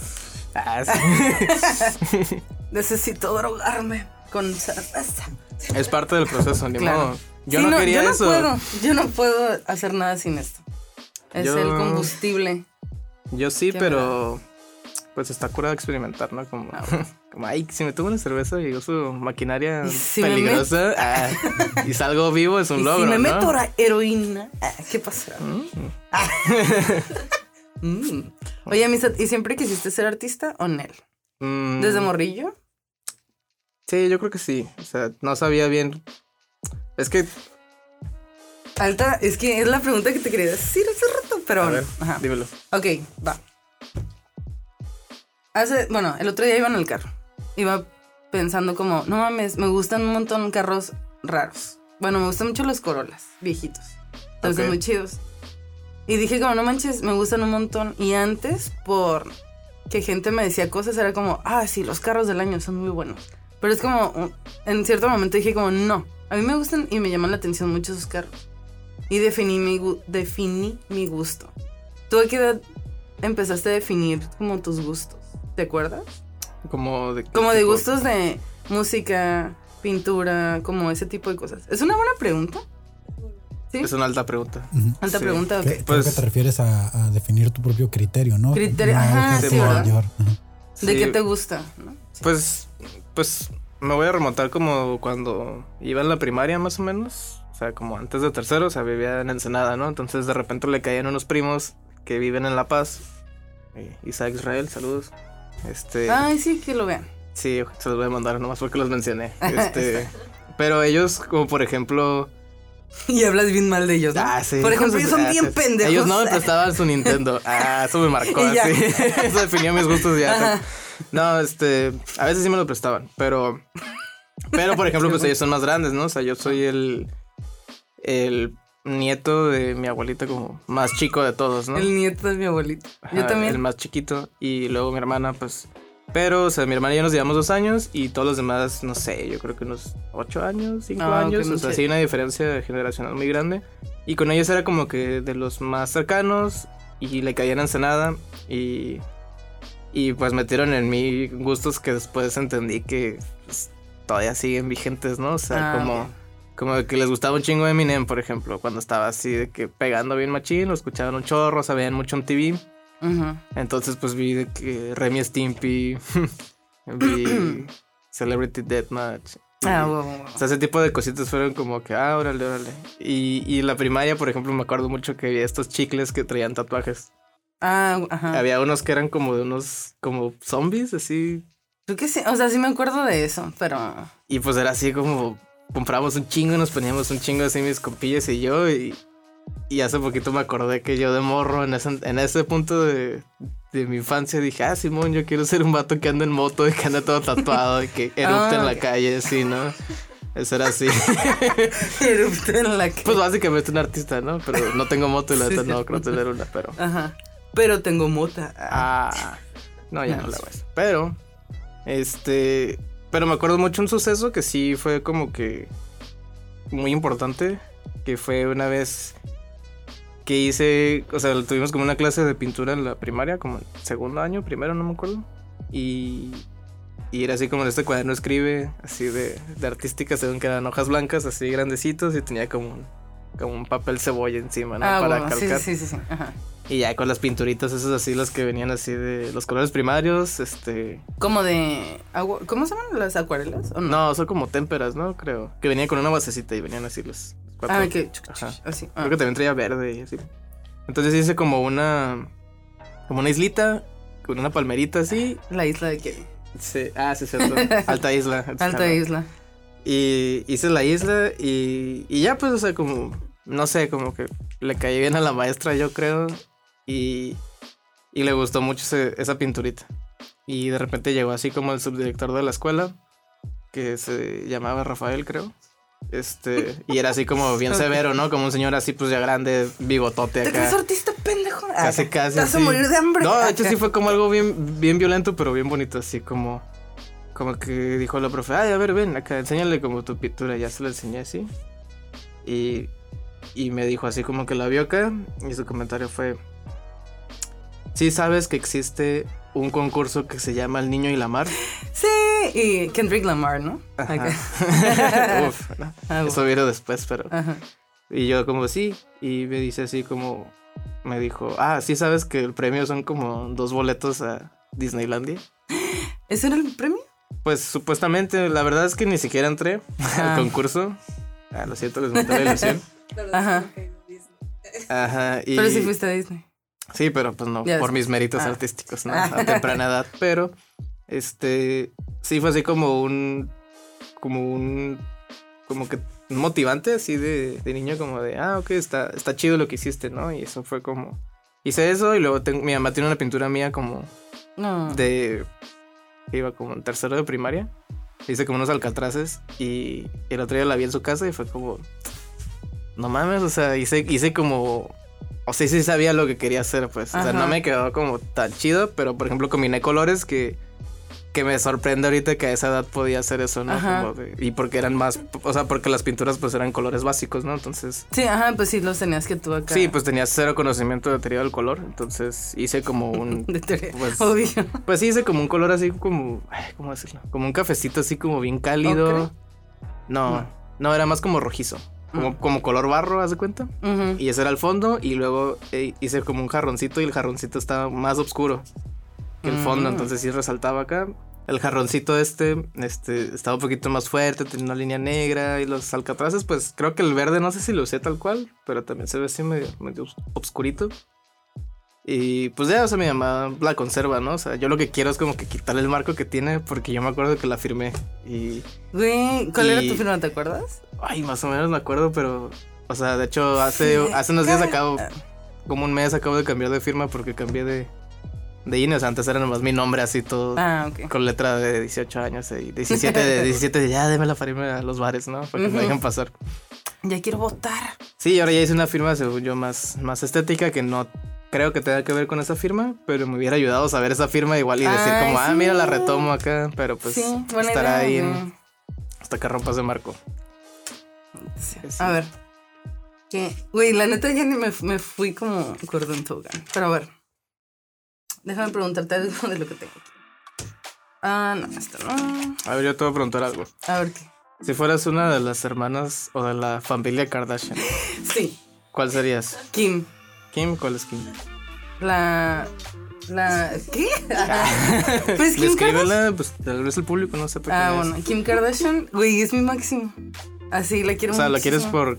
Ah, sí. <laughs> Necesito drogarme con cerveza. es parte del proceso, ni Claro. modo. Yo Sí, no, quería yo no eso. Puedo, yo no puedo hacer nada sin esto. Es Yo- el combustible. Yo sí, pero pues está curado experimentar, ¿no? Como, Ah, <laughs> como ay, si me tomo una cerveza y uso maquinaria si peligrosa ah, y salgo vivo es un <laughs> y logro, si me ¿no? meto la heroína, ah, ¿qué pasará? Mm. <laughs> Mm. Oye, Misa, ¿y siempre quisiste ser artista o Nel? Mm, ¿Desde morrillo? Sí, yo creo que sí. O sea, no sabía bien. Es que, Alta, es que es la pregunta que te quería decir hace rato, pero a ver, Ajá. dímelo. Ok, va. Hace, bueno, el otro día iba en el carro. Iba pensando como, no mames, me gustan un montón carros raros. Bueno, me gustan mucho los Corolas, viejitos. Entonces, muy chidos. Y dije como, no manches, me gustan un montón. Y antes, por que gente me decía cosas, era como, ah, sí, los carros del año son muy buenos. Pero es como, en cierto momento dije como, no, a mí me gustan y me llaman la atención mucho esos carros. Y definí mi, definí mi gusto. ¿Tú a qué edad empezaste a definir como tus gustos? ¿Te acuerdas? Como de. qué Como de gustos de música, pintura, como ese tipo de cosas. ¿Es una buena pregunta? ¿Sí? Es una alta pregunta. Alta sí. pregunta, Creo Pues- que te refieres a, a definir tu propio criterio, ¿no? Criterio, ajá. ¿De Sí, qué te gusta? ¿no? Pues, pues me voy a remontar como cuando iba en la primaria más o menos. O sea, como antes de tercero, o sea, vivía en Ensenada, ¿no? Entonces de repente le caían unos primos que viven en La Paz. Eh, Isaac Israel, saludos. Este, Ay, sí, que lo vean. sí, se los voy a mandar nomás porque los mencioné. <laughs> Este, pero ellos, como por ejemplo, Y hablas bien mal de ellos, ¿no? Ah, sí. Por ejemplo, ellos son ah, bien sí. pendejos. Ellos no me <laughs> prestaban su Nintendo. Ah, eso me marcó <laughs> así. eso definió mis gustos ya. Ajá. No, este, a veces sí me lo prestaban, pero pero por ejemplo, pues ellos son más grandes, ¿no? O sea, yo soy el el nieto de mi abuelita como más chico de todos, ¿no? El nieto de mi abuelito. Yo también. El más chiquito. Y luego mi hermana, pues. Pero, o sea, mi hermana y yo nos llevamos dos años y todos los demás, no sé, yo creo que unos ocho años, cinco Ah, años. o sea, sí. una diferencia generacional muy grande. Y con ellos era como que de los más cercanos y le caían Ensenada y. Y pues metieron en mí gustos que después entendí que pues, todavía siguen vigentes, ¿no? O sea, Ah, como. Como que les gustaba un chingo Eminem, por ejemplo, cuando estaba así de que pegando bien machín, lo escuchaban un chorro, sabían mucho en TV. Entonces, pues vi de que Remy Stimpy, <laughs> vi <clears throat> Celebrity Deathmatch. Ah, wow, wow, wow. O sea, ese tipo de cositas fueron como que, ah, órale, órale. Y, y la primaria, por ejemplo, me acuerdo mucho que había estos chicles que traían tatuajes. Ah, ajá. Había unos que eran como de unos, como zombies, así. Creo que sí. O sea, sí me acuerdo de eso, pero. Y pues era así como, comprábamos un chingo, nos poníamos un chingo así mis compillas y yo. Y, y hace poquito me acordé que yo de morro, en ese, en ese punto de, de mi infancia, dije, ah, Simón, yo quiero ser un vato que anda en moto y que anda todo tatuado y que <laughs> erupte Ah, en la ok. calle, así, ¿no? Eso era así. <laughs> Erupto en la que. pues básicamente un artista, ¿no? Pero no tengo moto y la neta sí. no creo tener una, pero... Ajá. Pero tengo mota. Ah. Ah, no, ya no, No, la sí. hago eso. Pero, este, pero me acuerdo mucho un suceso que sí fue como que muy importante, que fue una vez que hice, o sea, tuvimos como una clase de pintura en la primaria, como en segundo año, primero, no me acuerdo. Y, y era así como en este cuaderno escribe, así de, de artística, según que hojas blancas, así grandecitos, y tenía como como un papel cebolla encima, ¿no? Ah, Para bueno, calcar. sí, sí, sí. Ajá. Y ya con las pinturitas, esas así, las que venían así de los colores primarios, este... Como de agua. ¿Cómo se llaman las acuarelas? ¿O no? No, son como témperas, ¿no? Creo. Que venían con una basecita y venían así los cuatro. Ah, que. Ajá. Así. ah. Creo que también traía verde y así. Entonces hice como una... Como una islita, con una palmerita así. La isla de que. Sí. Ah, sí, cierto. <laughs> Alta isla. Alta isla. Y hice la isla y, y ya pues, o sea, como, no sé, como que le caí bien a la maestra, yo creo. Y, y le gustó mucho ese- esa pinturita. Y de repente llegó así como el subdirector de la escuela, que se llamaba Rafael, creo. Este, y era así como bien <laughs> severo, ¿no? Como un señor así, pues ya grande, bigotote ¿Te crees acá. artista pendejo? Ah, Casi, casi. Te vas a morir de hambre. No, de hecho Acá. sí fue como algo bien, bien violento, pero bien bonito, así como, como que dijo la profe, ay, a ver, ven, acá, enséñale como tu pintura, ya se lo enseñé así. Y, y me dijo así como que la vio acá, y su comentario fue, sí sabes que existe un concurso que se llama El Niño y la Mar. <laughs> Sí, y Kendrick Lamar, ¿no? <laughs> Uf, no, <laughs> Ah, Eso vino después, pero... Ajá. Y yo como sí, y me dice así como, me dijo, ah, sí sabes que el premio son como dos boletos a Disneylandia. <gasps> ¿Ese era el premio? Pues supuestamente, la verdad es que ni siquiera entré Ah. al concurso. Ah, lo siento, les monté la ilusión. Ajá. <laughs> Ajá, y... Pero sí fuiste a Disney. Sí, pero pues no, Ya por mis méritos Ah. artísticos, ¿no? Ah. A temprana edad. Pero, este, sí fue así como un, como un, como que motivante así de, de niño, como de, ah, ok, está, está chido lo que hiciste, ¿no? Y eso fue como, hice eso y luego tengo, mi mamá tiene una pintura mía como No. de, iba como en tercero de primaria. Hice como unos alcatraces y el otro día la vi en su casa y fue como, no mames, o sea, hice, hice como, o sea, sí sabía lo que quería hacer, pues, o sea, no me quedó como tan chido, pero por ejemplo combiné colores que, que me sorprende ahorita que a esa edad podía hacer eso, ¿no? Como de- y porque eran más, o sea, porque las pinturas pues eran colores básicos, ¿no? Entonces... Sí, ajá, pues sí, los tenías que tú acá. Sí, pues tenía cero conocimiento de teoría del color, entonces hice como un... <laughs> De teoría. pues, Obvio. pues sí, hice como un color así como. ¿Cómo decirlo? Como un cafecito así como bien cálido. No. no, era más como rojizo. Como, como color barro, ¿haz de cuenta? Ujú. Y ese era el fondo. Y luego eh, hice como un jarroncito y el jarroncito estaba más oscuro que el fondo. Mm. Entonces sí resaltaba acá. El jarroncito este, este estaba un poquito más fuerte, tenía una línea negra. Y los alcatraces, pues creo que el verde no sé si lo usé tal cual, pero también se ve así medio, medio obscurito. Y pues ya, o sea, mi mamá la conserva, ¿no? O sea, yo lo que quiero es como que quitarle el marco que tiene, porque yo me acuerdo que la firmé. Y. Güey, ¿cuál era Y- tu firma? ¿Te acuerdas? Ay, más o menos me acuerdo, pero. O sea, de hecho, hace, Sí, hace unos días acabo. Como un mes acabo de cambiar de firma porque cambié de. De INE. O sea, antes era nomás mi nombre así todo. Ah, ok. Con letra de 18 años y 17 <laughs> de 17 de ya, déme la firma a los bares, ¿no? Para que me Ujú. dejen pasar. Ya quiero votar. Sí, ahora ya hice una firma, según yo, más, más estética que no creo que tenga que ver con esa firma, pero me hubiera ayudado a saber esa firma igual y decir como, ah, mira, la retomo acá, pero pues Sí, estará idea, ahí en- hasta que rompas de marco. Sí. Sí. A ver. Que, güey, la neta ya ni me, me fui como Gordon Togan. Pero a ver. Déjame preguntarte algo de lo que tengo aquí. Ah, no, esto no. A ver, yo te voy a preguntar algo. A ver qué. Si fueras una de las hermanas o de la familia Kardashian, <laughs> Sí, ¿cuál serías? Kim. ¿Kim? ¿Cuál es Kim? La. La. ¿Qué? <laughs> pues Kim Kardashian. Pues tal vez el público no sepa Ah, quién es. bueno, Kim Kardashian, güey, es mi máximo. Así, la quiero O sea, ¿la quieres por...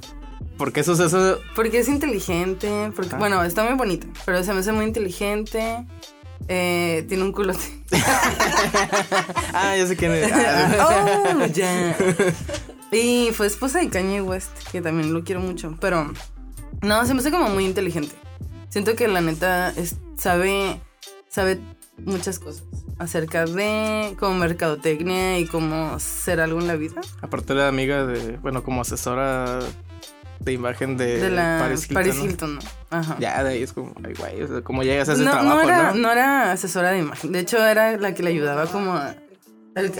Porque eso es eso... Porque es inteligente, porque, Ah. bueno, está muy bonita, pero se me hace muy inteligente. Eh, tiene un culote. <laughs> Ah, ya sé quién es. <laughs> Ah, oh, ya. <laughs> Y fue esposa de Kanye West, que también lo quiero mucho. Pero no, se me hace como muy inteligente. Siento que la neta es- sabe, sabe muchas cosas acerca de como mercadotecnia y cómo ser algo en la vida. Aparte era amiga de... Bueno, como asesora de imagen de, De la Paris Hilton. ¿no? Hilton, ¿no? Ajá. Ya, de ahí es como... Ay, güey, o sea, ¿cómo llegas a ese no, trabajo, no era, no? no era asesora de imagen. De hecho, era la que le ayudaba como a, al-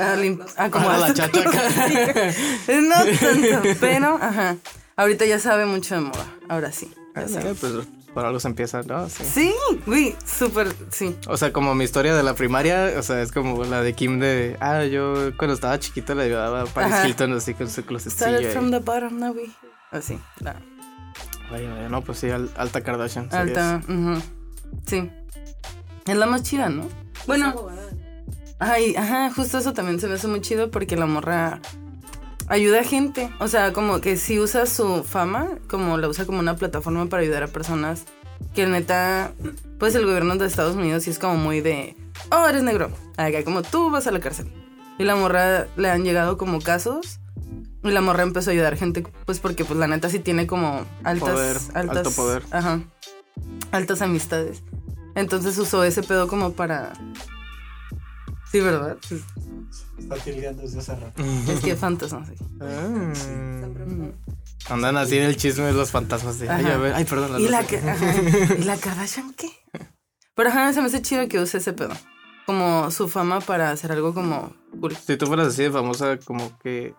a, acomodar la chachaca. <laughs> No tanto, pero ajá. Ahorita ya sabe mucho de moda. Ahora sí. ya Ah, sabe. mira, pues por algo se empieza, ¿no? Sí. Sí, güey, súper, sí. O sea, como mi historia de la primaria, o sea, es como la de Kim de, ah, yo cuando estaba chiquita le ayudaba a Paris Ajá. Hilton así con su closetillo. From the bottom, now we. Así, la Vaya, vaya, no, pues sí, al- alta Kardashian. alta. ujú. Sí. Es la más chida, ¿no? Bueno, ay, ajá, justo eso también se me hace muy chido porque la morra ayuda a gente. O sea, como que si usa su fama, como la usa como una plataforma para ayudar a personas que neta, pues el gobierno de Estados Unidos sí es como muy de, oh, eres negro, acá como tú vas a la cárcel. Y la morra le han llegado como casos. Y la morra empezó a ayudar gente, pues porque pues la neta sí tiene como altas, Poder, altas, alto poder. Ajá. Altas amistades. Entonces usó ese pedo como para. Sí, ¿verdad? Está tildeando desde hace rato. Es que fantasmas. sí. Ah. Mm. Andan así en el chisme de los fantasmas de, ay, a ver, ay, perdón. ¿Y la, que. ¿Y la Kardashian qué? Pero ajá, se me hace chido que use ese pedo. Como su fama para hacer algo como cool. Si tú fueras así de famosa, como que,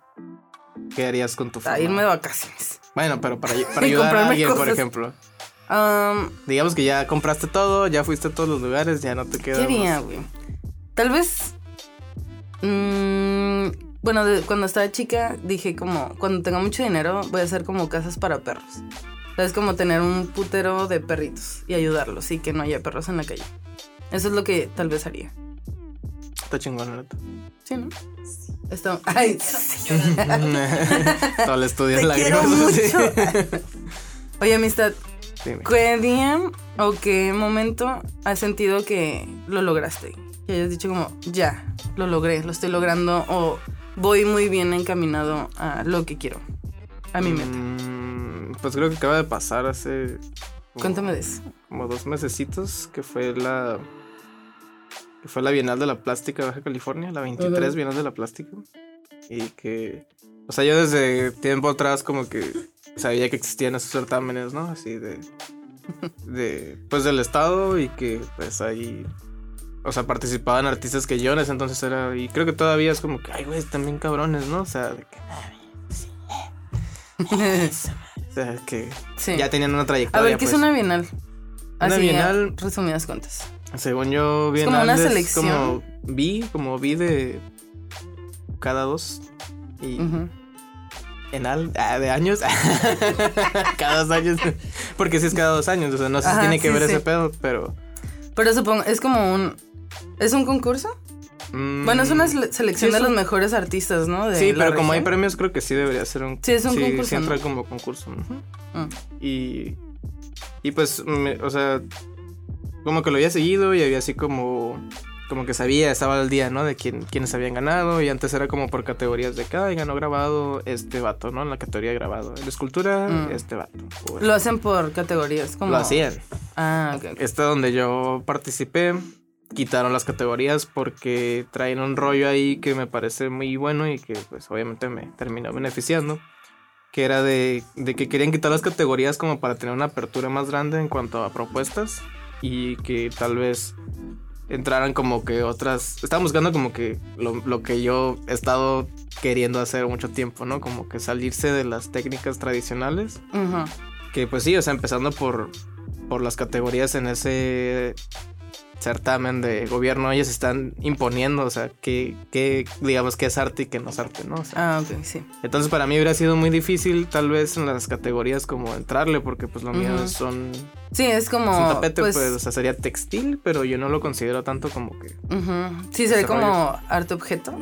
¿qué harías con tu fama? A irme de vacaciones. Bueno, pero para, <laughs> para ayudar a alguien, por ejemplo. Am, Digamos que ya compraste todo, ya fuiste a todos los lugares, ya no te queda ¿Qué haría, güey? Tal vez. Mm, bueno, de- cuando estaba chica dije como, cuando tenga mucho dinero voy a hacer como casas para perros. Es como tener un putero de perritos y ayudarlos y que no haya perros en la calle. Eso es lo que tal vez haría. Está chingón, neta. ¿Sí, no? Esto, <laughs> ay, <laughs> <laughs> Todo el estudio te de quiero mucho. Oye, amistad, Dime. ¿qué día o qué momento has sentido que lo lograste? Que hayas dicho como, ya, lo logré, lo estoy logrando o voy muy bien encaminado a lo que quiero, a mi meta. Mm, pues creo que acaba de pasar hace como, Cuéntame de eso. como dos mesecitos que fue la que fue la Bienal de la Plástica de Baja California, la 23 Ujú. Bienal de la Plástica. Y que, o sea, yo desde tiempo atrás como que sabía que existían esos certámenes, ¿no? Así de, de, pues del estado y que pues ahí, o sea, participaban artistas que yo en ese entonces era, y creo que todavía es como que, ay, güey, están bien cabrones, ¿no? O sea, de que, <laughs> o sea, que sí. ya tenían una a trayectoria. ver, ¿qué pues. es una bienal? Una bienal- a resumidas cuentas. Según yo, Es como una Bienal selección. como vi, como vi de cada dos y Ujú. enal ah, de años, <laughs> cada dos años, porque si es cada dos años, o sea, no sé Ajá, si tiene que sí, ver sí. ese pedo, pero Pero supongo, es como un... ¿Es un concurso? mm, Bueno, es una sele- selección sí, de los mejores artistas, ¿no? De sí, pero como hay premios, creo que sí debería ser un Sí, es un concurso, sí entra ¿no? como concurso. Mm. Y y pues, me- o sea, como que lo había seguido y había así como como que sabía, estaba al día, ¿no? De quién, quiénes habían ganado. Y antes era como por categorías de cada ganó grabado este vato, ¿no? En la categoría grabado. En la escultura, Mm. este vato. Lo hacen por categorías, como... lo hacían. Ah, ok. Este donde yo participé, quitaron las categorías porque traen un rollo ahí que me parece muy bueno y que pues obviamente me terminó beneficiando. que era de, de que querían quitar las categorías como para tener una apertura más grande en cuanto a propuestas y que tal vez entraran como que otras. Estaban buscando como que lo, lo, que yo he estado queriendo hacer mucho tiempo, ¿no? Como que salirse de las técnicas tradicionales. Ujú. Que pues sí, o sea, empezando por, por las categorías en ese certamen de gobierno, ellos están imponiendo, o sea, que, que digamos que es arte y que no es arte, ¿no? O sea, Ah, ok, sí. entonces para mí hubiera sido muy difícil tal vez en las categorías como entrarle, porque pues lo mío Ujú. son, Sí, es como. es un tapete, pues, pues, o sea, sería textil, pero yo no lo considero tanto como que... ujú. Sí, sería como arte objeto.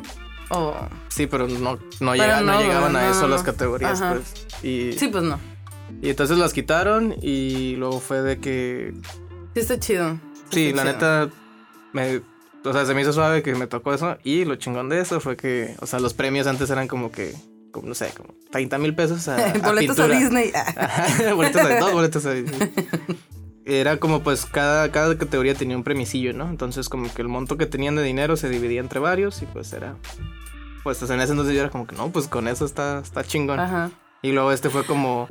O. Sí, pero no, no, Pero llega- no no, llegaban a eso las categorías, Ajá. pues. Y, Sí, pues no. y entonces las quitaron y luego fue de que... Sí, está chido. Sí, la neta, me, o sea, se me hizo suave que me tocó eso. Y lo chingón de eso fue que, o sea, los premios antes eran como que, como, no sé, como 30 mil pesos a, <laughs> a Boletos a pintura. Disney. <laughs> Ajá, boletos a, dos boletos a Disney. Era como pues cada, cada categoría tenía un premicillo, ¿no? Entonces como que el monto que tenían de dinero se dividía entre varios y pues era... Pues en ese entonces yo era como que no, pues con eso está, está chingón. Ajá. Y luego este fue como,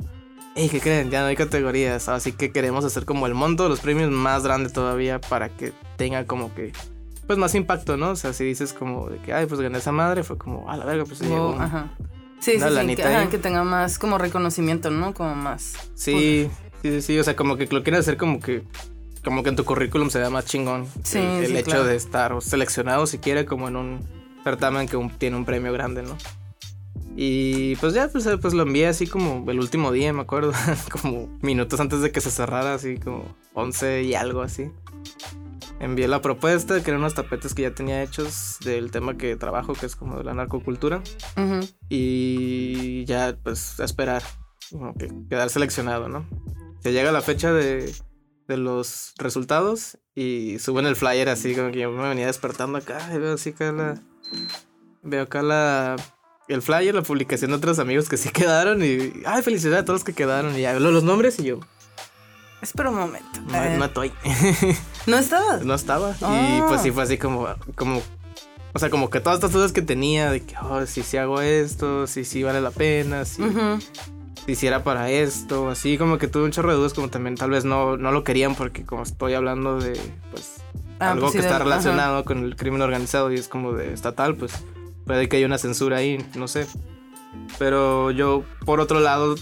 hey, ¿qué creen? Ya no hay categorías, así que queremos hacer como el monto de los premios más grande todavía para que tenga como que, pues más impacto, ¿no? O sea, si dices como de que, ay, pues gané esa madre, fue como, a la verga, pues se ajá. Sí, sí, sí. Que, ajá, tenga más como reconocimiento, ¿no? Como más. Sí, sí, sí, sí, o sea, como que lo quieren hacer como que, como que en tu currículum se vea más chingón. Sí, el, el sí, hecho claro. de estar seleccionado siquiera como en un certamen que un- tiene un premio grande, ¿no? Y pues ya, pues, eh, pues lo envié así como el último día, me acuerdo, <laughs> como minutos antes de que se cerrara, así como 11 y algo así. Envié la propuesta, que eran unos tapetes que ya tenía hechos del tema que trabajo, que es como de la narcocultura. Y ya, pues, a esperar, como que quedar seleccionado, ¿no? Se llega la fecha de, de los resultados y suben el flyer así, como que yo me venía despertando acá y veo así acá la... Veo acá la... El flyer, la publicación de otros amigos que sí <laughs> quedaron y... ¡Ay, felicidades a todos los que quedaron! Y ya veo los nombres y yo... Espera un momento. No, Eh, no estoy. <laughs> ¿No estabas? no estaba. Y Ah. pues sí fue así como... como o sea, como que todas estas dudas que tenía de que, oh, si sí hago esto, si sí vale la pena, si, si hiciera para esto, así como que tuve un chorro de dudas, como también tal vez no, no lo querían porque como estoy hablando de, pues, Ah, algo pues sí, que de- está relacionado con el crimen organizado y es como de estatal, pues puede que haya una censura ahí, no sé. Pero yo, por otro lado,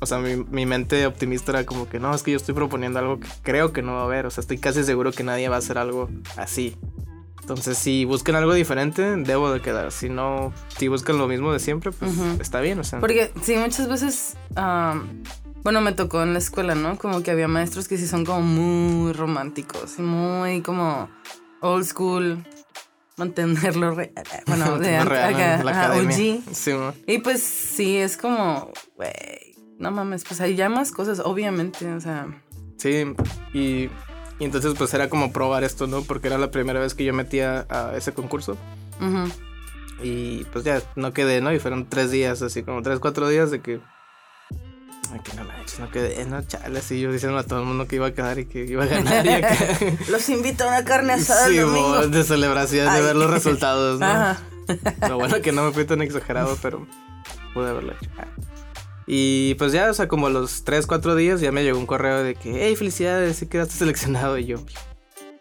o sea, mi, mi mente optimista era como que no, es que yo estoy proponiendo algo que creo que no va a haber, o sea, estoy casi seguro que nadie va a hacer algo así. Entonces, si buscan algo diferente, debo de quedar. Si no, si buscan lo mismo de siempre, pues Ujú. está bien, o sea. Porque sí, muchas veces, am, bueno, me tocó en la escuela, ¿no? Como que había maestros que sí son como muy románticos, muy como old school, mantenerlo, re- <laughs> bueno, de acá, la. OG. Sí. Y pues sí, es como, güey, no mames, pues hay ya más cosas, obviamente, o sea, Sí, y, y entonces pues era como probar esto, ¿no? Porque era la primera vez que yo metía a ese concurso. Y pues ya no quedé, ¿no? Y fueron tres días, así como tres, cuatro días de que... Que no manches, no quedé, no, chale, así yo diciendo a todo el mundo que iba a quedar y que iba a ganar. Y acá. <laughs> Los invito a una carne asada sí, el domingo. mo, de celebración, de Ay. ver los resultados, ¿no? Ajá. <laughs> Lo bueno que no me fui tan exagerado, pero pude haberlo hecho. Y pues ya, o sea, como a los 3, 4 días ya me llegó un correo de que, hey, felicidades, sí quedaste seleccionado. Y yo,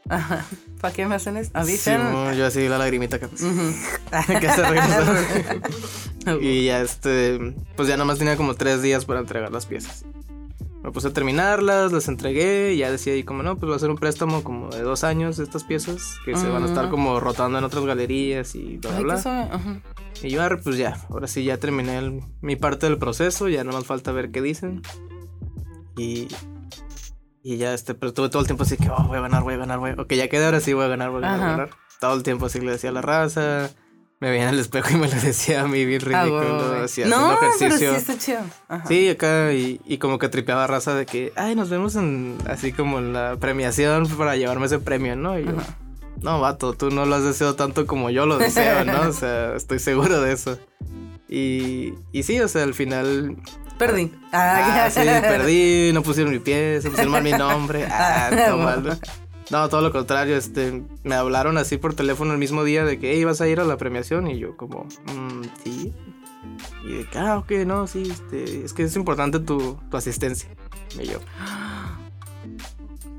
Ajá. ¿Para qué me hacen sí, Avisen. mo, yo así la lagrimita que, Ujú. <laughs> que se regresó. <laughs> <laughs> y ya este, pues ya nomás tenía como 3 días para entregar las piezas. Me puse a terminarlas, las entregué y ya decía ahí como, no, pues va a ser un préstamo como de dos años de estas piezas que se van a estar como rotando en otras galerías y bla, bla, bla. suave. Ajá. Y yo, pues ya, ahora sí ya terminé el- mi parte del proceso, ya no más falta ver qué dicen. Y, y ya, este, pero tuve todo el tiempo así que, oh, voy a ganar, voy a ganar, voy a... Ok, ya quedé, ahora sí voy a ganar, voy a ganar, voy a Ajá. ganar. Todo el tiempo así le decía a la raza, me veía en el espejo y me lo <laughs> decía a mí bien Ah, ridículo, así No, haciendo pero ejercicio. sí está chido. Ajá. Sí, acá y, y como que tripeaba raza de que, ay, nos vemos en, así como en la premiación para llevarme ese premio, ¿no? Y yo, Ajá. no, vato, tú no lo has deseado tanto como yo lo deseo, ¿no? <laughs> O sea, estoy seguro de eso. Y, y sí, o sea, al final, Perdí. ah, <laughs> sí, perdí, no pusieron mi pie, se pusieron mal mi nombre, <laughs> ah, todo mal, ¿no? No, todo lo contrario, este, me hablaron así por teléfono el mismo día de que, hey, vas a ir a la premiación y yo como, "Mm, sí. Y de que, ah, ok, no, sí, este, es que es importante tu, tu asistencia. Y yo,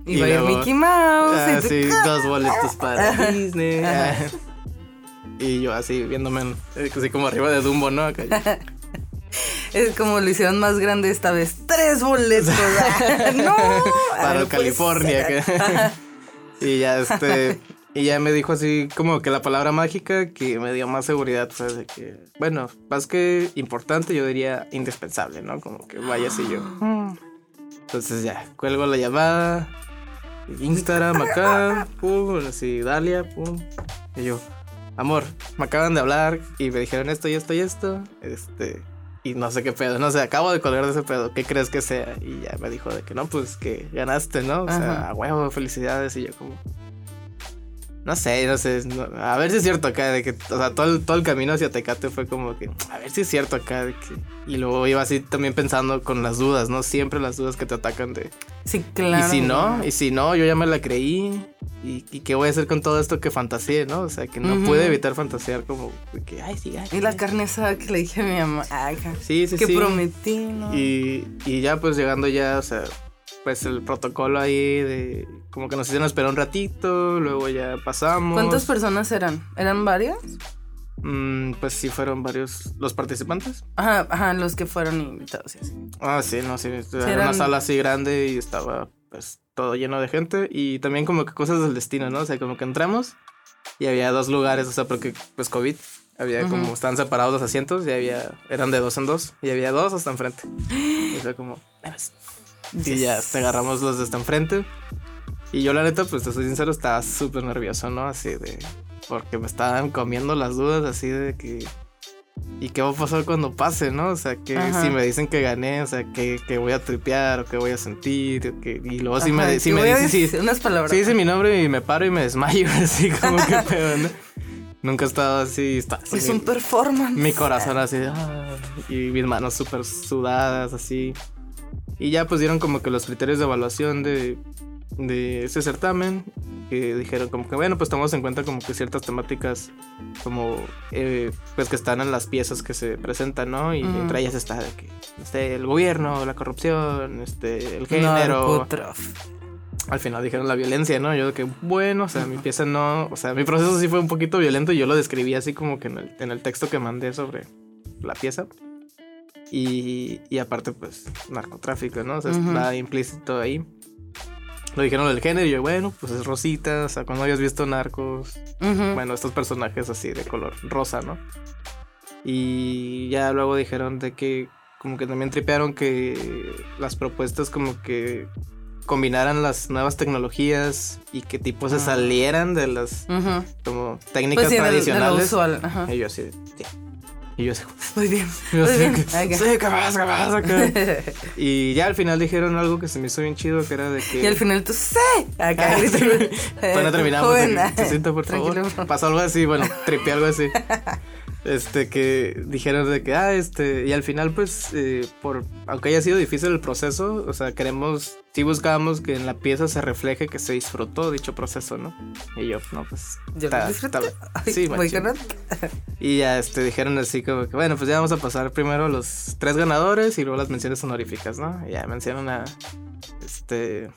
Y, Y luego- Mickey Mouse. ah, y tú- sí, dos boletos para. Disney. Ah. <laughs> Y yo así viéndome, así como arriba de Dumbo, ¿no? Acá <laughs> Es como lo hicieron más grande esta vez. ¡Tres boletos! <laughs> ¡No! para California. que- <laughs> y ya este y ya me dijo así como que la palabra mágica que me dio más seguridad, de que bueno, más que importante, yo diría indispensable, ¿no? Como que vaya así yo. <gasps> Entonces ya, cuelgo la llamada. Instagram acá, pum, así, Dalia, pum. Y yo, amor, me acaban de hablar y me dijeron esto y esto y esto. Este, y no sé qué pedo, no sé, acabo de colgar de ese pedo, ¿qué crees que sea? Y ya me dijo de que no, pues que ganaste, ¿no? O sea, a huevo, felicidades. Y yo como... No sé, no sé, no- a ver si es cierto acá, de que, o sea, todo el, todo el camino hacia Tecate fue como que, a ver si es cierto acá, de que... Y luego iba así también pensando con las dudas, ¿no? Siempre las dudas que te atacan de... Sí, claro. Y si no, y si no, yo ya me la creí. ¿Y, y qué voy a hacer con todo esto que fantaseé, no? O sea, que no pude evitar fantasear como de que, ay, sí, ay. Y la carne asada que le dije a mi mamá. Ay, ja, Sí, sí, que sí. prometí, ¿no? Y, y ya pues llegando ya, o sea, pues el protocolo ahí de como que nos hicieron esperar un ratito, luego ya pasamos. ¿Cuántas personas eran? ¿Eran varios? Mm, pues sí fueron varios los participantes. Ajá, ajá, los que fueron invitados. y así. Ah, sí, no, sí, era una sala así grande y estaba pues todo lleno de gente y también como que cosas del destino, ¿no? O sea, como que entramos y había dos lugares, o sea, porque pues COVID, había como, estaban separados los asientos y había, eran de dos en dos y había dos hasta enfrente. Y fue como, "Ves". y ya te agarramos los de hasta enfrente. Y yo la neta, pues te soy sincero, estaba súper nervioso, ¿no? Así de, porque me estaban comiendo las dudas así de que... ¿Y qué va a pasar cuando pase, no? O sea, que Ajá. si me dicen que gané, o sea, que, que voy a tripear o que voy a sentir. o que- y luego si Ajá, me, si me voy a dicen, decir unas palabras. sí dice mi nombre y me paro y me desmayo, <laughs> así como que <laughs> pedo, ¿no? Nunca he estado así, está, Es mi, un performance. mi corazón así, ah, y mis manos súper sudadas, así. Y ya pues dieron como que los criterios de evaluación de, de ese certamen, que dijeron como que bueno, pues tomamos en cuenta como que ciertas temáticas como eh, pues que están en las piezas que se presentan, ¿no? Y entre ellas está de que este, el gobierno, la corrupción, este, el género. Al final dijeron la violencia, ¿no? Yo de que bueno, o sea, mi pieza no, o sea, mi proceso sí fue un poquito violento y yo lo describí así como que en el, en el texto que mandé sobre la pieza. Y, y aparte, pues, narcotráfico, ¿no? O sea, Ujú. está implícito ahí. Lo dijeron del género y yo, bueno, pues es rosita, o sea, cuando habías visto narcos, Ujú. bueno, estos personajes así de color rosa, ¿no? Y ya luego dijeron de que como que también tripearon que las propuestas como que combinaran las nuevas tecnologías y que tipo se Ah. salieran de las como técnicas Pues sí, de, de lo tradicionales. usual. Ajá. Y yo así, sí. Y yo así, Muy bien. Muy así, bien. que, Ok. sí, ¿qué más, qué más, <laughs> acá?" Y ya al final dijeron algo que se me hizo bien chido, que era de que... Y al final tú, ¡sí! Acá. <laughs> Bueno, terminamos. Joven, Se sienta, por favor. Pasó algo así, bueno, tripeé algo así. <laughs> Este, que dijeron de que, ah, este, y al final, pues, eh, por, aunque haya sido difícil el proceso, o sea, queremos, sí buscábamos que en la pieza se refleje que se disfrutó dicho proceso, ¿no? Y yo, no, pues, Yo disfruté. está- Ay, sí. Y ya, este, dijeron así como que, bueno, pues ya vamos a pasar primero los tres ganadores y luego las menciones honoríficas, ¿no? Y ya mencionan a, este,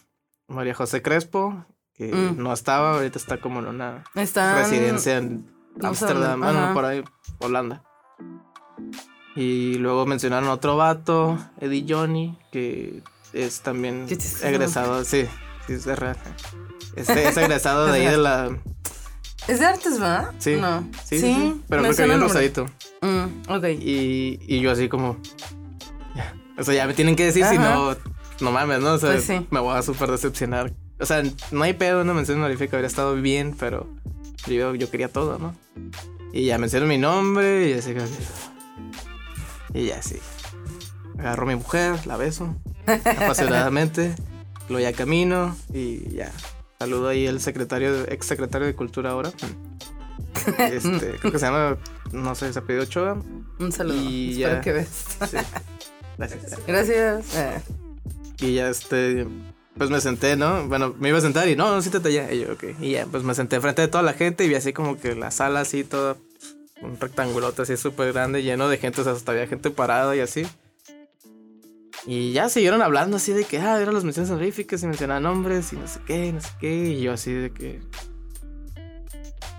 María José Crespo, que Mm. no estaba, ahorita está como en una Están. residencia en Vamos a Ámsterdam, hablar, bueno, por ahí, Holanda. Y luego mencionaron otro vato, Eddie Johnny, que es también egresado, sí, sí, es real. Este, es egresado de ahí de la... <laughs> ¿Es de artes, va? Sí, No. sí, sí, sí, pero me creo que había un rosadito. Mm, ok. Y, y yo así como... ya. O sea, ya me tienen que decir si no... No mames, ¿no? O sea, Pues me voy a súper decepcionar. O sea, no hay pedo, una mención honorífica habría estado bien, pero yo, yo quería todo, ¿no? Y ya menciono mi nombre y así Y ya sí. Agarro a mi mujer, la beso <laughs> apasionadamente. Lo ya camino y ya. Saludo ahí al secretario, ex secretario de Cultura ahora. <laughs> Este, creo que se llama, no sé, se apellido Ochoa. Un saludo. Y Espero ya. que ves. Sí. Gracias. <laughs> Gracias. Eh, Y ya este, pues me senté, ¿no? Bueno, me iba a sentar y no, no, siéntate allá. Y yo, ok. Y ya, pues me senté enfrente de toda la gente y vi así como que la sala así toda un rectangulote así súper grande, lleno de gente, o sea, hasta había gente parada y así. Y ya siguieron hablando así de que, ah, eran las menciones honoríficas y mencionaban nombres y no sé qué, no sé qué. Y yo así de que.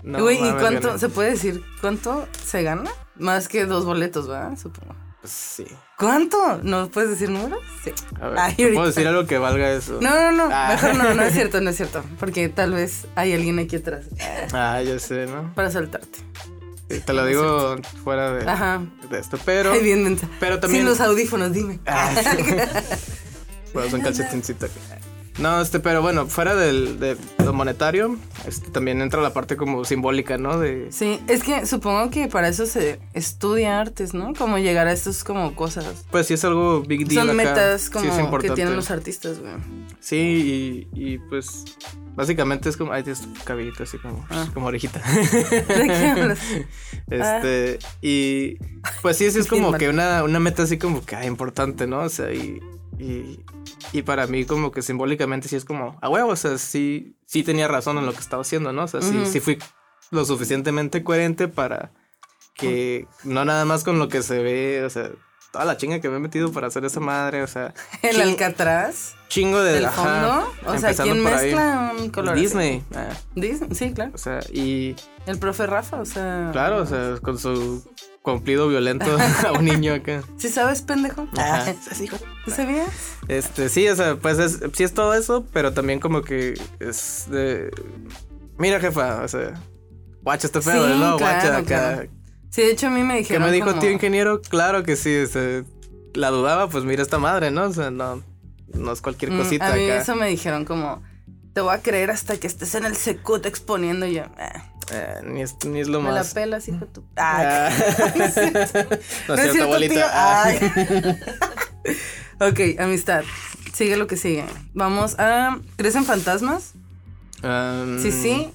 No, Güey, ¿y mames, cuánto, se puede decir cuánto se gana? Más que dos boletos, ¿verdad? Supongo. Sí. ¿Cuánto? ¿No puedes decir números? Sí. A ver, Ay, ¿te ¿puedo decir algo que valga eso? No, no, no. Ah. Mejor no, no es <laughs> cierto, no es cierto. Porque tal vez hay alguien aquí atrás Ah, yo sé, ¿no? para saltarte. Sí, te lo digo fuera de, Ajá. de esto, pero. Ay, bien pero también- Sin los audífonos, dime. Ah, sí. <laughs> Pues un calcetincito aquí. No, este, pero bueno, fuera del, de lo monetario, este, también entra la parte como simbólica, ¿no? De, Sí, es que supongo que para eso se estudia artes, ¿no? Como llegar a estas como cosas. pues sí es algo big deal Son acá. metas como que tienen los artistas, güey. Sí, y, y, pues básicamente es como, ay, tienes tu cabellito así como, Ah. como orejita. <laughs> ¿De qué hablas? <laughs> Este, y pues sí, sí es como que una, una meta así como que ah, importante, ¿no? O sea, y, y, y para mí como que simbólicamente sí es como, ah, huevo, o sea, sí, sí tenía razón en lo que estaba haciendo, ¿no? O sea, sí, Ujú. sí fui lo suficientemente coherente para que no nada más con lo que se ve, o sea, toda la chinga que me he metido para hacer esa madre, o sea, <laughs> El ching- Alcatraz, chingo de el ajá, fondo. O sea, ¿quién ahí. mezcla un color? Disney, Disney, sí, claro. o sea, y El profe Rafa, o sea. claro, o sea, con su cumplido violento <laughs> a un niño acá. ¿Sí sabes, pendejo? Ah, <laughs> ¿Sí sabías? Este, sí, o sea, pues es, sí es todo eso, pero también como que es de. Mira, jefa, o sea, guacha este pedo, Sí, ¿no? claro, guacha acá. claro. Sí, de hecho a mí me ¿Qué dijeron. me dijo como- tío ingeniero? Claro que sí, o sea, la dudaba, pues mira esta madre, ¿no? O sea, no, no es cualquier Mm, cosita a mí acá. eso me dijeron como. Te voy a creer hasta que estés en el Secut exponiendo y yo. ah, Eh, ni, es, ni es lo me la más. pelas, hijo de tu. Ah. Ah, <laughs> no es cierto, <laughs> tío? abuelita. <laughs> Ah. Ay. ok, amistad. Sigue lo que sigue. Vamos a. ¿Crees en fantasmas? Um, Sí, sí.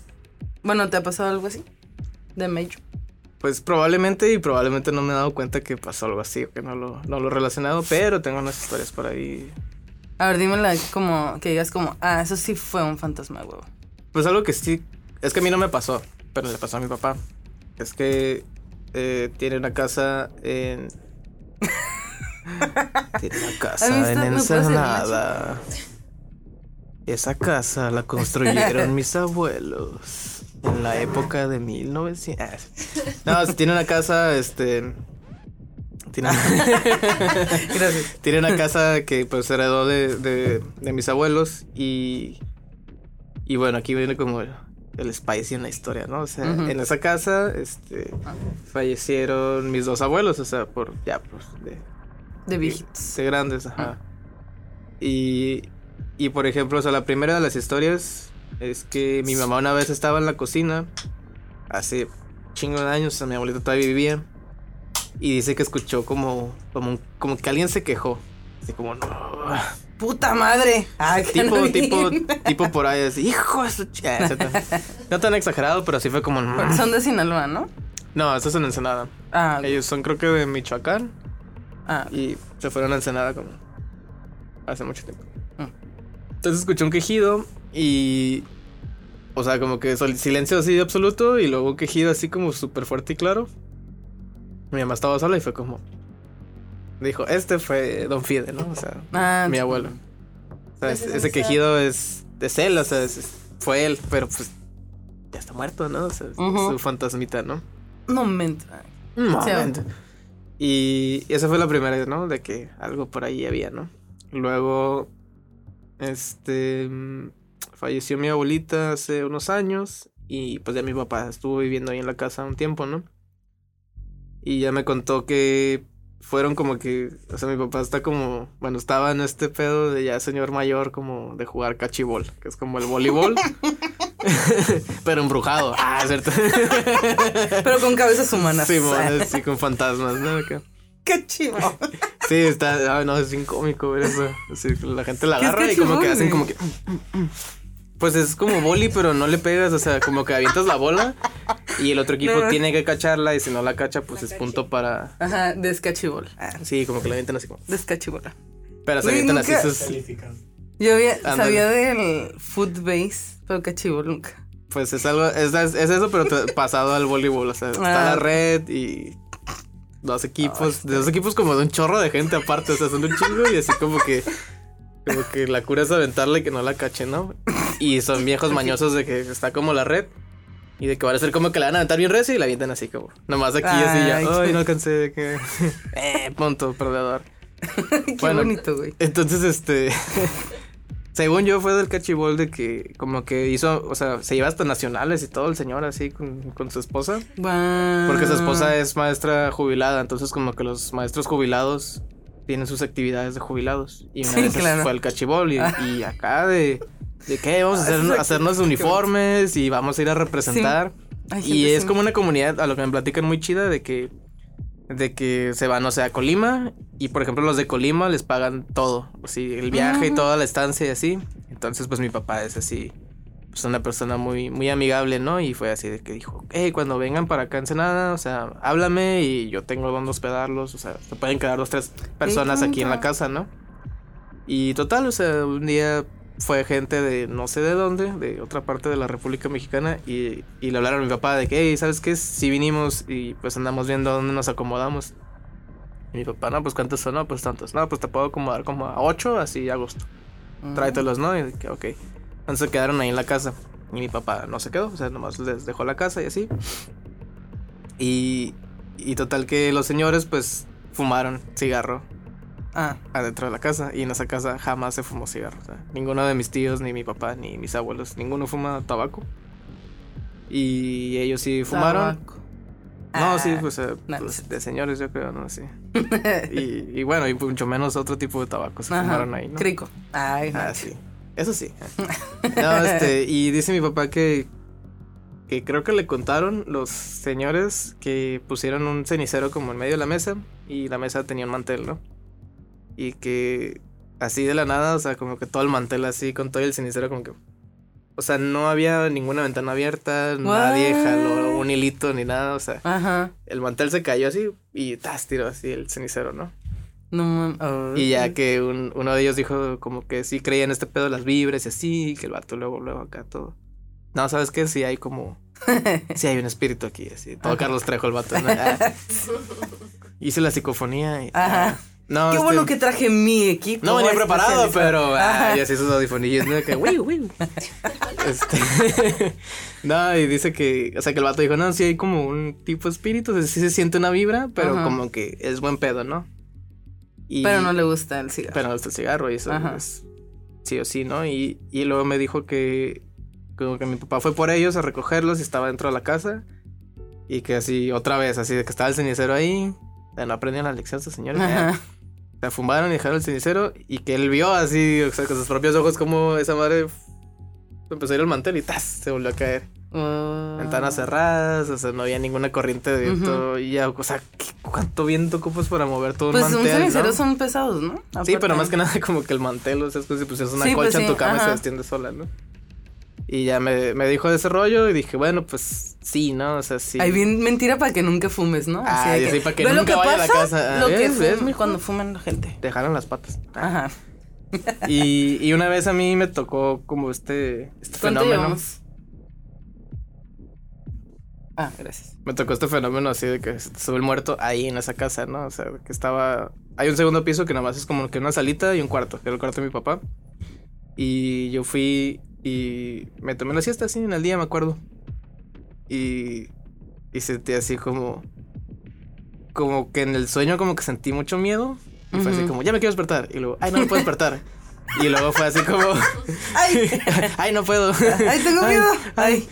Bueno, ¿te ha pasado algo así? De Major. Pues probablemente y probablemente no me he dado cuenta que pasó algo así, o que no lo, no lo he relacionado, pero tengo unas historias por ahí A ver, dímela como. Que digas como. Ah, eso sí fue un fantasma, huevo. Pues algo que sí, es que a mí no me pasó, pero le pasó a mi papá. Es que eh, tiene una casa en... <laughs> tiene una casa en ¿me puedes decir Ensenada. Esa casa la construyeron <laughs> mis abuelos en la época de 1900. Ah, No, tiene una casa, este... Tiene, <laughs> Gracias. tiene una casa que pues heredó de, de, de mis abuelos y... Y bueno, aquí viene como el, spicy en la historia, ¿no? O sea, en esa casa, este, fallecieron mis dos abuelos, o sea, por, ya, pues, de, De viejitos. de grandes, ajá. Y, y por ejemplo, o sea, la primera de las historias es que mi mamá una vez estaba en la cocina, hace chingo de años, o sea, mi abuelita todavía vivía, y dice que escuchó como, como, un- como que alguien se quejó, así como, no, ¡Puta madre! Ay, tipo, no tipo, tipo por ahí, así, hijo de su ch-". Ah. <laughs> No tan exagerado, pero sí fue como, "Mm". Son de Sinaloa, ¿no? no, esto es en Ensenada. Ah. Ellos son creo que de Michoacán ah, y se fueron a Ensenada como hace mucho tiempo. Mm. Entonces escuché un quejido y, o sea, como que silencio así absoluto y luego un quejido así como súper fuerte y claro. Mi mamá estaba sola y fue como, dijo, este fue Don Fide, ¿no? O sea, ah, mi abuelo. O sea, ese, ese quejido es, es él, o sea, es- es- fue él, pero pues ya está muerto, ¿no? O sea, es Ujú. su fantasmita, ¿no? Momento. Momento. Y esa fue la primera, ¿no? De que algo por ahí había, ¿no? Luego, este, mm, falleció mi abuelita hace unos años y pues ya mi papá estuvo viviendo ahí en la casa un tiempo, ¿no? Y ya me contó que fueron como que, o sea, mi papá está como, bueno, estaba en este pedo de ya señor mayor como de jugar cachibol, que es como el voleibol, <laughs> <laughs> pero embrujado. Ah, es cierto. <laughs> Pero con cabezas humanas. Sí, sí, con fantasmas, ¿no? Acá. ¡Qué chivo! Sí, está, ay, no, es bien cómico ver eso. Así, la gente la ¿Qué es agarra y como que cachibol, hacen como que. Pues es como boli, pero no le pegas, o sea, como que avientas la bola y el otro equipo No. tiene que cacharla y si no la cacha, pues es punto para. Ajá, descachibol. Ah, Sí, como que la avientan así como. descachibola. Pero se avientan así nunca- sus. Calificado. Yo había, sabía del footbase, pero cachibol nunca. Pues es algo, es, es eso, pero te- <laughs> pasado al voleibol. O sea, está Ah. la red y dos equipos, de dos equipos como de un chorro de gente aparte. O sea, son un chingo y así como que. Como que la cura es aventarle y que no la cache, ¿no? Y son viejos <laughs> mañosos de que está como la red. Y de que van a ser como que la van a aventar bien recio y la avientan así como. Nomás aquí así ya. Ay, Ay, no alcancé de que. <laughs> eh, punto, perdedor. <laughs> Qué Bueno. bonito, güey. Entonces, este. según yo, fue del cachibol de que, como que hizo, o sea, se iba hasta nacionales y todo el señor así con, con su esposa. Guau. Porque su esposa es maestra jubilada, entonces, como que los maestros jubilados tienen sus actividades de jubilados. Y una Sí, claro. fue al cachibol y, y acá de. ¿De qué? Vamos a hacer, Exacto. hacernos uniformes y vamos a ir a representar. Y es como una comunidad, a lo que me platican muy chida, de que de que se van, o sea, a Colima y por ejemplo los de Colima les pagan todo, así el viaje y Ah. toda la estancia y así. Entonces, pues mi papá es así, pues una persona muy muy amigable, ¿no? Y fue así de que dijo, "Hey, cuando vengan para acá a Ensenada, o sea, háblame y yo tengo donde hospedarlos, o sea, se pueden quedar dos tres personas aquí en la casa, ¿no?" Y total, o sea, un día fue gente de no sé de dónde, de otra parte de la República Mexicana, y, y le hablaron a mi papá de que, hey, ¿sabes qué? Si vinimos y pues andamos viendo dónde nos acomodamos. Y mi papá, no, pues ¿cuántos son? No, pues tantos. No, pues te puedo acomodar como a ocho, así agosto. Mm. Tráetelos, ¿no? Y que, ok. Entonces se quedaron ahí en la casa. Y mi papá no se quedó, o sea, nomás les dejó la casa y así. Y, y total que los señores, pues, fumaron cigarro Ah, adentro de la casa y en esa casa jamás se fumó cigarro. O sea, ninguno de mis tíos, ni mi papá, ni mis abuelos, ninguno fuma tabaco. Y ellos sí fumaron. tabaco. No, Ah, sí, pues, eh, no, pues, de señores yo creo, no sí. y, y bueno, y mucho menos otro tipo de tabaco se Ajá, fumaron ahí, ¿no? Crico. Ay, no. Ah, sí. Eso sí. No, este, y dice mi papá que que creo que le contaron los señores que pusieron un cenicero como en medio de la mesa y la mesa tenía un mantel, ¿no? Y que así de la nada, o sea, como que todo el mantel así con todo el cenicero como que o sea, no había ninguna ventana abierta, nadie jaló un hilito ni nada, o sea, Ajá. el mantel se cayó así y tas tiró así el cenicero, ¿no? No. Y ya que un- uno de ellos dijo como que sí creía en este pedo de las vibras y así, que el vato luego, luego acá todo. No, ¿sabes qué? Sí hay como... <laughs> Sí hay un espíritu aquí, así. Todo. Carlos Trejo el vato. ¿no? <laughs> Ah. Hice la psicofonía y... Ajá. ah. No, Qué este, bueno que traje mi equipo. No venía preparado, especializado. pero... Ah, Ajá. y así sus audífonillos, ¿no? Que... <laughs> Este... no, y dice que... O sea, que el vato dijo, no, sí hay como un tipo de espíritu, o sea, sí se siente una vibra, pero Ajá. como que es buen pedo, ¿no? Y- Pero no le gusta el cigarro. pero no está el cigarro y eso Ajá. es sí o sí, ¿no? Y, y luego me dijo que como que mi papá fue por ellos a recogerlos y estaba dentro de la casa y que así otra vez, así de que estaba el cenicero ahí, no aprendían la lección estos señores, se fumaron y dejaron el cenicero y que él vio así, o sea, con sus propios ojos como esa madre empezó a ir al mantel y ¡tas! se volvió a caer. Oh. Ventanas cerradas, o sea, no había ninguna corriente de viento y ya, o sea, ¿qué- ¿cuánto viento ocupas para mover todo Pues un mantel? cenicero no? son pesados, ¿no? Sí, pero más que nada como que el mantel, o sea, es como si pusieras una Sí, pues colcha en tu sí, cama y se extiende sola, ¿no? Y ya me, me dijo de ese rollo y dije, bueno, pues sí, ¿no? O sea, sí. Hay bien mentira para que nunca fumes, ¿no? Ah, de ya sé, para que nunca vaya a la casa. Lo Ah, que ¿ves? ¿ves, fuma mijo? cuando fuman la gente. Dejaron las patas. Ajá. Y, y una vez a mí me tocó como este, este ¿Cuánto fenómeno. llevamos? Ah, gracias. Me tocó este fenómeno así de que sube el muerto ahí en esa casa, ¿no? O sea, que estaba... Hay un segundo piso que nada más es como que una salita y un cuarto, que era el cuarto de mi papá. Y yo fui y me tomé la siesta así en el día, me acuerdo. Y, y sentí así como... Como que en el sueño como que sentí mucho miedo. Y fue así como, ya me quiero despertar. Y luego, ay, no me puedo despertar. Y luego fue así como, <laughs> ¡Ay! <laughs> ay, no puedo. ¡Ay, tengo <laughs> miedo! ¡Ay!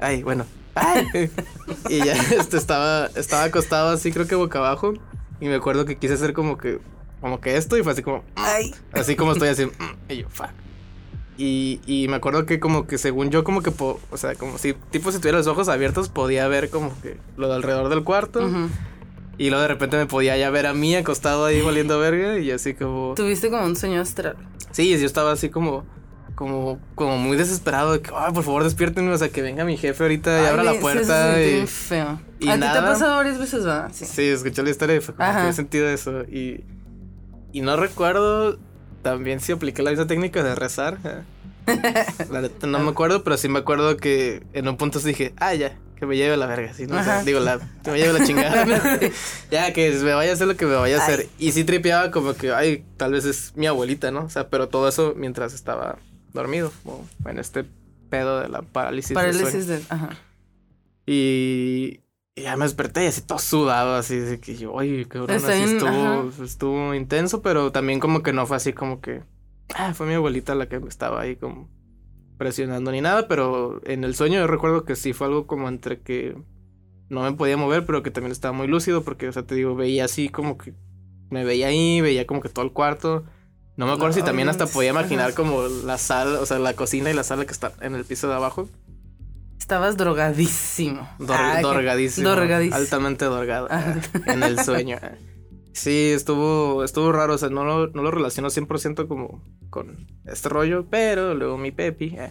Ay, bueno. Ay. <laughs> Y ya este, estaba, estaba acostado así, creo que boca abajo. Y me acuerdo que quise hacer como que, como que esto y fue así como, ¡Ay! así como estoy así. Y yo, fuck. Y, y me acuerdo que como que según yo como que, po- o sea, como si tipo si tuviera los ojos abiertos podía ver como que lo de alrededor del cuarto. Ujú. Y luego de repente me podía ya ver a mí acostado ahí valiendo verga y así como... Tuviste como un sueño astral. Sí, yo estaba así como... Como, como muy desesperado de que, ay, por favor, despiértenme, o sea, que venga mi jefe ahorita y Ay, abra la puerta se siente y... feo. y ¿A ti te ha pasado varias veces, verdad? Sí. Sí, escuché la historia y fue como que he sentido eso. Y, y no recuerdo también si apliqué la misma técnica de rezar. eh, <laughs> La neta no me acuerdo, pero sí me acuerdo que en un punto dije, ah, ya, que me lleve la verga, sí, ¿no? O sea, digo, la, que me lleve la chingada. <laughs> <laughs> ya, que me vaya a hacer lo que me vaya a hacer. Y sí tripeaba como que, ay, tal vez es mi abuelita, ¿no? O sea, pero todo eso mientras estaba dormido, o en este pedo de la parálisis. del sueño. Parálisis de. Ajá. Y, y ya me desperté y así todo sudado, así de que yo, oye, qué Está así bien, estuvo, estuvo intenso, pero también como que no fue así como que, ah, fue mi abuelita la que me estaba ahí como presionando ni nada, pero en el sueño yo recuerdo que sí fue algo como entre que no me podía mover, pero que también estaba muy lúcido, porque, o sea, te digo, veía así como que me veía ahí, veía como que todo el cuarto. No me acuerdo si también hasta podía imaginar como la sala, o sea, la cocina y la sala que está en el piso de abajo. Estabas drogadísimo. Dor- Ah, dorgadísimo. Dorgadísimo. Altamente dorgado. Ajá. ah, <laughs> En el sueño. Sí, estuvo, estuvo raro. O sea, no lo, no lo relaciono 100% como con este rollo. Pero luego mi Pepi eh,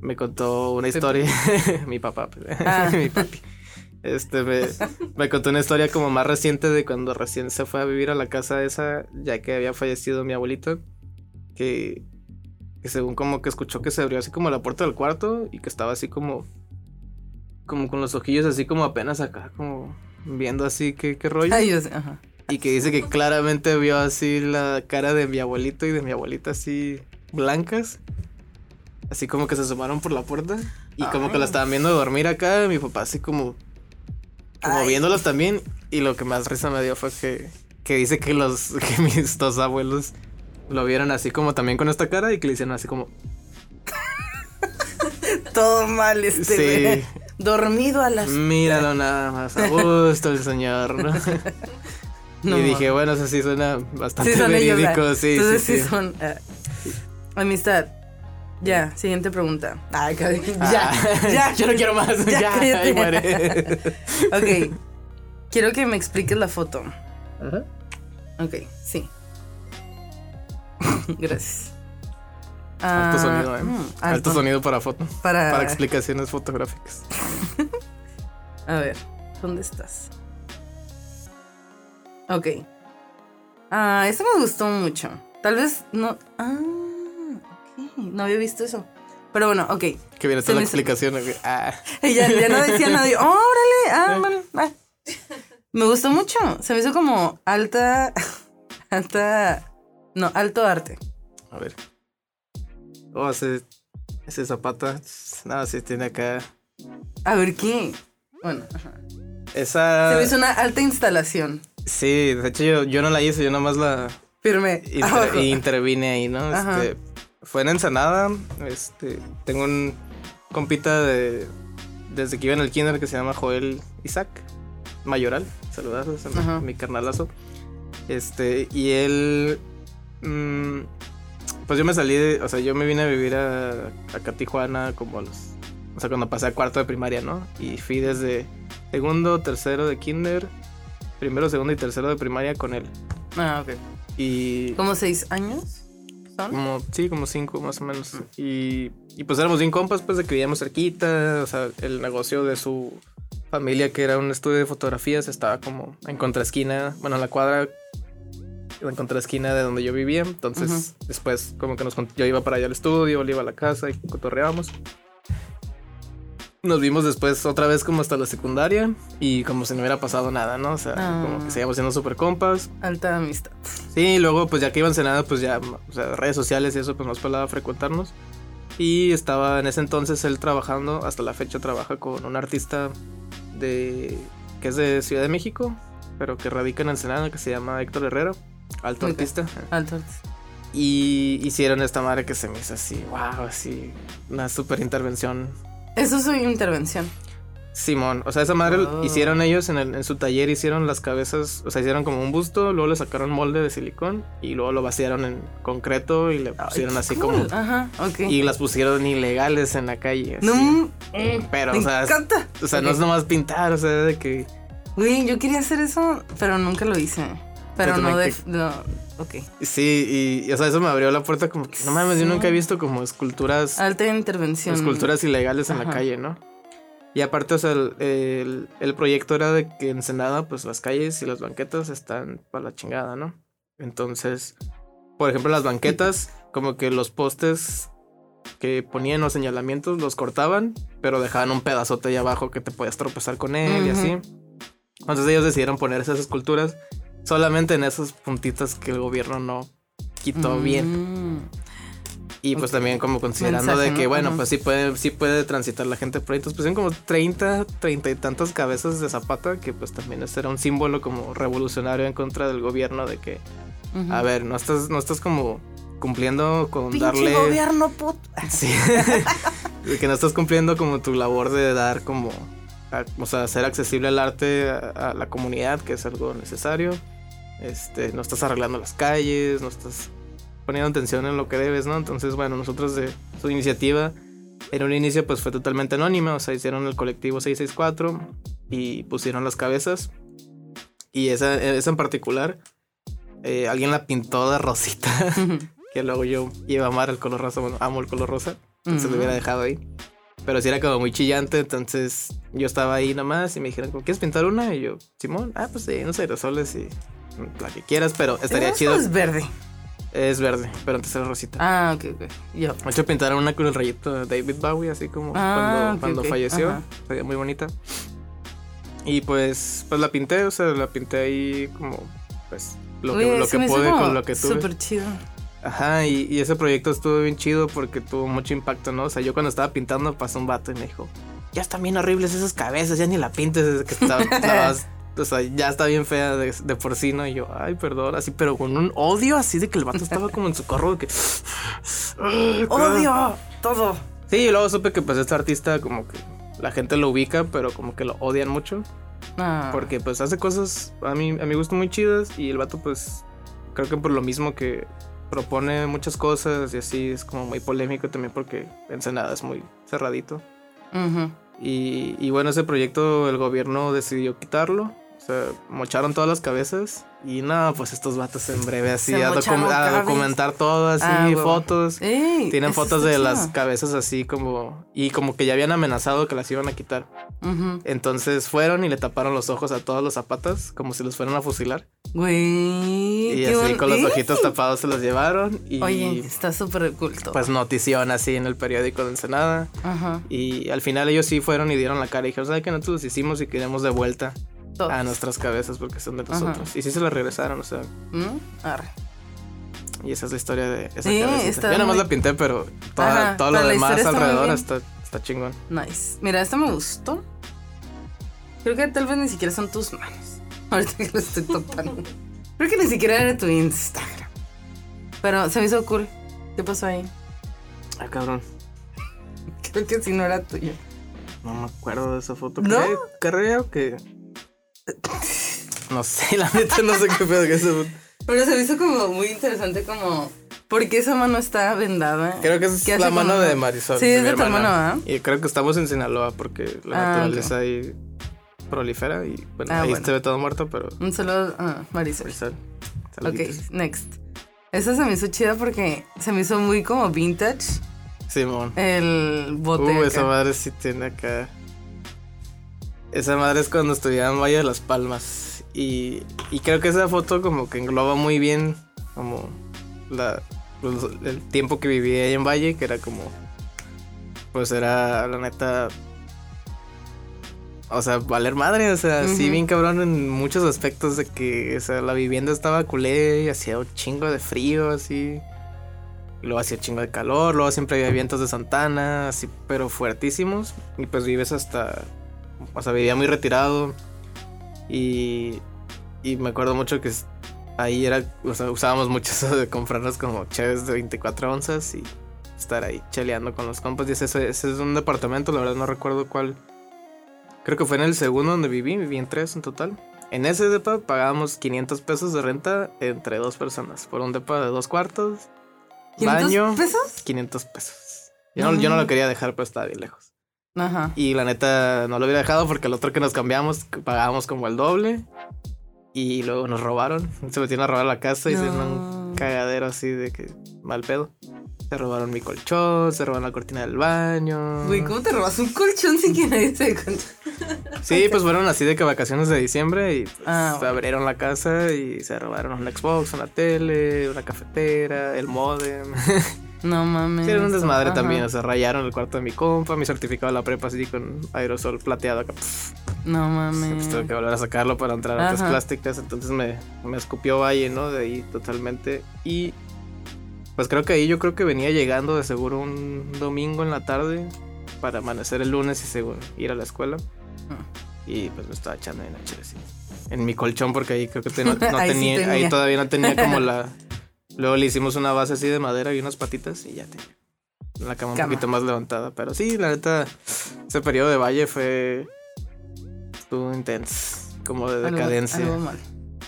me contó una historia. <laughs> mi papá. pues, Ah. <laughs> mi papi. Este, me, me contó una historia como más reciente de cuando recién se fue a vivir a la casa esa, ya que había fallecido mi abuelito. Que, que según como que escuchó que se abrió así como la puerta del cuarto y que estaba así como como con los ojillos así como apenas acá, como viendo así qué, qué rollo. Ay, yo sé, ajá. Y que dice que claramente vio así la cara de mi abuelito y de mi abuelita así blancas. Así como que se asomaron por la puerta. Y como que la estaban viendo dormir acá. Mi papá así como... Como Ay. viéndolos también. Y lo que más risa me dio fue que... Que dice que los... <laughs> Que mis dos abuelos... Lo vieron así como también con esta cara. Y que le hicieron así como... <laughs> Todo mal este. Sí. Dormido a las. Míralo nada más. A gusto el señor, ¿no? <laughs> No, y dije, bueno, eso sí suena bastante Sí, son verídico. ¿verdad? sí, Entonces sí, sí, sí. son. ah, amistad. Ya, siguiente pregunta. Ay, <laughs> cabrón, Ah, ya, ya. Yo no quiero más. <laughs> Ya, Ya, cállate. muere. <laughs> Ok. Quiero que me expliques la foto. Ok, sí. Gracias. Alto Ah, sonido, ¿eh? mm, Alto. alto. sonido para foto. Para, Para explicaciones fotográficas. A ver, ¿dónde estás? Ok. Ah, esto me gustó mucho. Tal vez no. Ah. No había visto eso. Pero bueno, ok. Que viene toda la explicación. Ah. <laughs> Ya, ya no decía nadie. ¡Órale! Ah, bueno, va. Me gustó mucho. Se me hizo como alta. <laughs> Alta. No, alto arte. A ver. Oh, ese, ese zapata. Nada, sí tiene acá. A ver qué. Bueno, ajá. Esa. Se me hizo una alta instalación. Sí, de hecho yo, yo no la hice, yo nomás la Firme. inter- intervine ahí, ¿no? Ajá. Este, fue en Ensenada. Este, tengo un compita de desde que iba en el kinder que se llama Joel Isaac Mayoral. Saludazos a mi- Ajá. mi carnalazo. Este, y él mm, pues yo me salí de, o sea, yo me vine a vivir a, acá a Tijuana como a los o sea, cuando pasé a cuarto de primaria, ¿no? Y fui desde segundo, tercero de kinder, primero, segundo y tercero de primaria con él. Ah, ok. Y ¿Como seis años? ¿Son? como, sí, como cinco más o menos. Y, y pues éramos bien compas, pues de que vivíamos cerquita. O sea, el negocio de su familia, que era un estudio de fotografías, estaba como en contraesquina, bueno, en la cuadra, en contraesquina de donde yo vivía. Entonces, después, como que nos, yo iba para allá al estudio, él iba a la casa y cotorreábamos. Nos vimos después otra vez como hasta la secundaria y como si no hubiera pasado nada, ¿no? O sea, Ah. como que seguíamos siendo súper compas. Alta amistad. Sí, luego pues ya que iba a Ensenada, pues ya, o sea, redes sociales y eso, pues nos pelaba frecuentarnos. Y estaba en ese entonces él trabajando, hasta la fecha trabaja con un artista de que es de Ciudad de México, pero que radica en Ensenada, que se llama Héctor Herrera, alto artista. Alto. Y hicieron esta madre que se me hizo así, wow, así, una super intervención. Eso es su intervención. Simón, o sea, esa madre Oh. hicieron ellos en, el- en su taller, hicieron las cabezas, o sea, hicieron como un busto, luego le sacaron molde de silicón y luego lo vaciaron en concreto y le pusieron Ay, así como... Ajá, ok. Y las pusieron ilegales en la calle. así. No, mm, Pero, me o sea, encanta. o sea, no es nomás pintar, o sea, de que... Güey, yo quería hacer eso, pero nunca lo hice. Pero no de. No, ok. Sí, y, y, o sea, eso me abrió la puerta como que, no mames, yo nunca he visto como esculturas... Alta intervención. esculturas ilegales en la Ajá. calle, ¿no? Y aparte, o sea, el, el- el proyecto era de que en Ensenada, pues las calles y las banquetas están para la chingada, ¿no? Entonces, por ejemplo, las banquetas, como que los postes que ponían los señalamientos, los cortaban, pero dejaban un pedazote ahí abajo que te podías tropezar con él y así. Entonces ellos decidieron poner esas esculturas solamente en esos puntitos que el gobierno no quitó bien. Mm. Y pues también como considerando Mensaje, de que, ¿no? bueno, pues sí puede, sí puede transitar la gente por ahí. Entonces pusieron como 30, 30 y tantas cabezas de Zapata, que pues también ese era un símbolo como revolucionario en contra del gobierno de que, a ver, no estás, no estás como cumpliendo con Pinche darle... gobierno puto. <laughs> Sí. <laughs> de que no estás cumpliendo como tu labor de dar como, a- o sea, hacer accesible el arte a, a la comunidad, que es algo necesario. Este, no estás arreglando las calles, no estás poniendo atención en lo que debes, ¿no? Entonces, bueno, nosotros de su iniciativa, en un inicio pues fue totalmente anónima, o sea, hicieron el colectivo 664 y pusieron las cabezas. Y esa, esa en particular, eh, alguien la pintó de rosita, <laughs> que luego yo iba a amar el color rosa, bueno, amo el color rosa, entonces Ujú. lo hubiera dejado ahí. Pero sí era como muy chillante, entonces yo estaba ahí nada más y me dijeron, ¿quieres pintar una? Y yo, Simón, ah, pues sí, unos aerosoles y la que quieras, pero estaría ¿Eso chido. es verde. Es verde, pero antes era rosita. Ah, ok, ok. Yo. De hecho, pintaron una con el rayito de David Bowie, así como Ah, cuando, cuando falleció. Ajá. Se veía muy bonita. Y pues, pues la pinté, o sea, la pinté ahí como, pues, lo Oye, que, lo que pude con lo que tuve. Súper chido. Ajá, y, y ese proyecto estuvo bien chido porque tuvo mucho impacto, ¿no? O sea, yo cuando estaba pintando pasó un vato y me dijo, ya están bien horribles esas cabezas, ya ni la pintes, es que estabas- <laughs> o sea, ya está bien fea de, de por sí, ¿no? Y yo, ay, perdón, así, pero con un odio así de que el vato estaba como en su corro de que... ¡Odio! Todo. Sí, y luego supe que pues este artista como que la gente lo ubica, pero como que lo odian mucho. Ah. Porque pues hace cosas a mí, a mi gusto muy chidas y el vato pues creo que por lo mismo que propone muchas cosas y así es como muy polémico también porque Ensenada es muy cerradito. Y bueno, ese proyecto el gobierno decidió quitarlo. O sea, mocharon todas las cabezas y nada, pues estos vatos en breve así a, docu- documentar todo así, Ah, fotos. Ey, Tienen fotos de chido. las cabezas así como... Y como que ya habían amenazado que las iban a quitar. Entonces fueron y le taparon los ojos a todos los zapatas como si los fueran a fusilar. Güey. Y qué así con los ojitos tapados se los llevaron. Y Oye, está súper oculto. pues notición así en el periódico de Ensenada. Y al final ellos sí fueron y dieron la cara y dijeron, ¿sabes que nosotros los hicimos y queremos de vuelta A nuestras cabezas porque son de Ajá. nosotros? Y sí se las regresaron, o sea. ¿Mm? Arre. Y esa es la historia de esa Sí, cabecita. Yo nada más muy- la pinté, pero toda- Ajá, todo lo demás está alrededor está, está chingón. Nice. Mira, esto me gustó. Creo que tal vez ni siquiera son tus manos. <laughs> Ahorita que lo estoy topando. Creo que ni siquiera era tu Instagram. Pero se me hizo cool. ¿Qué pasó ahí? Ah, cabrón. <laughs> Creo que sí no era tuyo. No me acuerdo de esa foto. ¿No? Creo que. No sé, la neta no sé qué pedo que es esa foto. Pero se me hizo como muy interesante como... ¿Por qué esa mano está vendada? Creo que es ¿Qué hace la mano de Marisol. Sí, es mi de tu hermana. hermano, ¿ah? Y creo que estamos en Sinaloa porque la Ah, naturaleza ahí prolifera y bueno, Ah, ahí bueno. se ve todo muerto, pero Un saludo a Marisol. Marisol. Ok, next. Esa se me hizo chida porque se me hizo muy como vintage Simón. el bote. Uh, acá. esa madre sí tiene acá. Esa madre es cuando estudiaba en Valle de las Palmas. Y, y creo que esa foto como que engloba muy bien como la, el tiempo que viví ahí en Valle, que era como... Pues era la neta... O sea, valer madre, o sea, sí Ujú. bien cabrón en muchos aspectos de que, o sea, la vivienda estaba culé y hacía un chingo de frío, así. Luego hacía chingo de calor, luego siempre había vientos de Santana, así, pero fuertísimos. Y pues vives hasta. O sea, vivía muy retirado. Y. Y me acuerdo mucho que ahí era. O sea, usábamos mucho <laughs> eso de comprarnos como chaves de 24 onzas y estar ahí cheleando con los compas. Y ese, ese es un departamento, la verdad no recuerdo cuál. Creo que fue en el segundo donde viví, viví en tres en total. En ese depa pagábamos 500 pesos de renta entre dos personas. Por un depa de dos cuartos, ¿500 baño, pesos? 500 pesos. Yo no, yo no lo quería dejar, pero estaba bien lejos. Ajá. Y la neta no lo hubiera dejado porque el otro que nos cambiamos pagábamos como el doble. Y luego nos robaron. Se metieron a robar la casa y hicieron No. un cagadero así de que mal pedo. Se robaron mi colchón, se robaron la cortina del baño. Güey, ¿cómo te robas un colchón sin que nadie se dé cuenta? Sí, pues fueron así de que vacaciones de diciembre y pues, Ah, bueno. abrieron la casa y se robaron un Xbox, una tele, una cafetera, el modem. <laughs> No mames. Era un desmadre Ajá. también, o sea, rayaron el cuarto de mi compa, mi certificado de la prepa así con aerosol plateado acá. No mames. pues tuve que volver a sacarlo para entrar a Ajá. plásticas, entonces me, me escupió Valle, ¿no? De ahí totalmente. Y pues creo que ahí yo creo que venía llegando de seguro un domingo en la tarde para amanecer el lunes y seguro ir a la escuela. Ah. Y pues me estaba echando en noche así. En mi colchón porque ahí creo que <laughs> no, sí tenía. ahí todavía no tenía como <laughs> la... Luego le hicimos una base así de madera y unas patitas y ya tenía la cama, un poquito más levantada. Pero sí, la neta, ese periodo de valle fue... Estuvo intenso, como de Algo- decadencia. Algo, mal.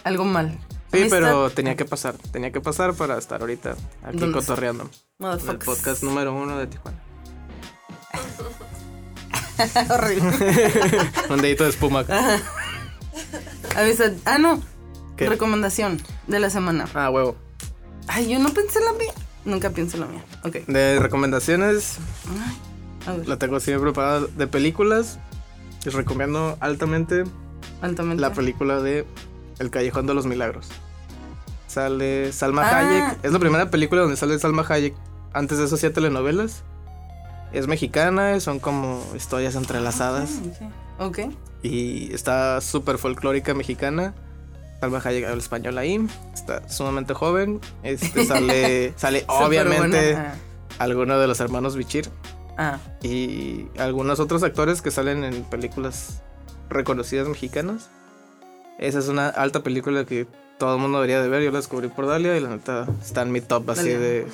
Algo mal. Sí, pero tenía que pasar, tenía que pasar para estar ahorita aquí cotorreando. En el podcast número uno de Tijuana. <laughs> Horrible. <laughs> Un dedito de espuma. Amistad. Ah, no. ¿Qué? Recomendación de la semana. Ah, huevo. Ay, yo no pensé en la mía. Nunca pienso en la mía. Ok. De recomendaciones, A ver, la tengo siempre preparada de películas. Les recomiendo altamente altamente. la película de El Callejón de los Milagros. Sale Salma Ah. Hayek. Es la primera película donde sale Salma Hayek. Antes de eso hacía telenovelas. Es mexicana, son como historias entrelazadas. Ah, Ok. Y está súper folclórica mexicana. Salma Hayek habla español ahí. Está sumamente joven. Este <laughs> sale, sale obviamente alguno de los hermanos Bichir. Ah, Y algunos otros actores que salen en películas reconocidas mexicanas. Esa es una alta película que todo el mundo debería de ver. Yo la descubrí por Dalia y la neta está en mi top así Dalia. de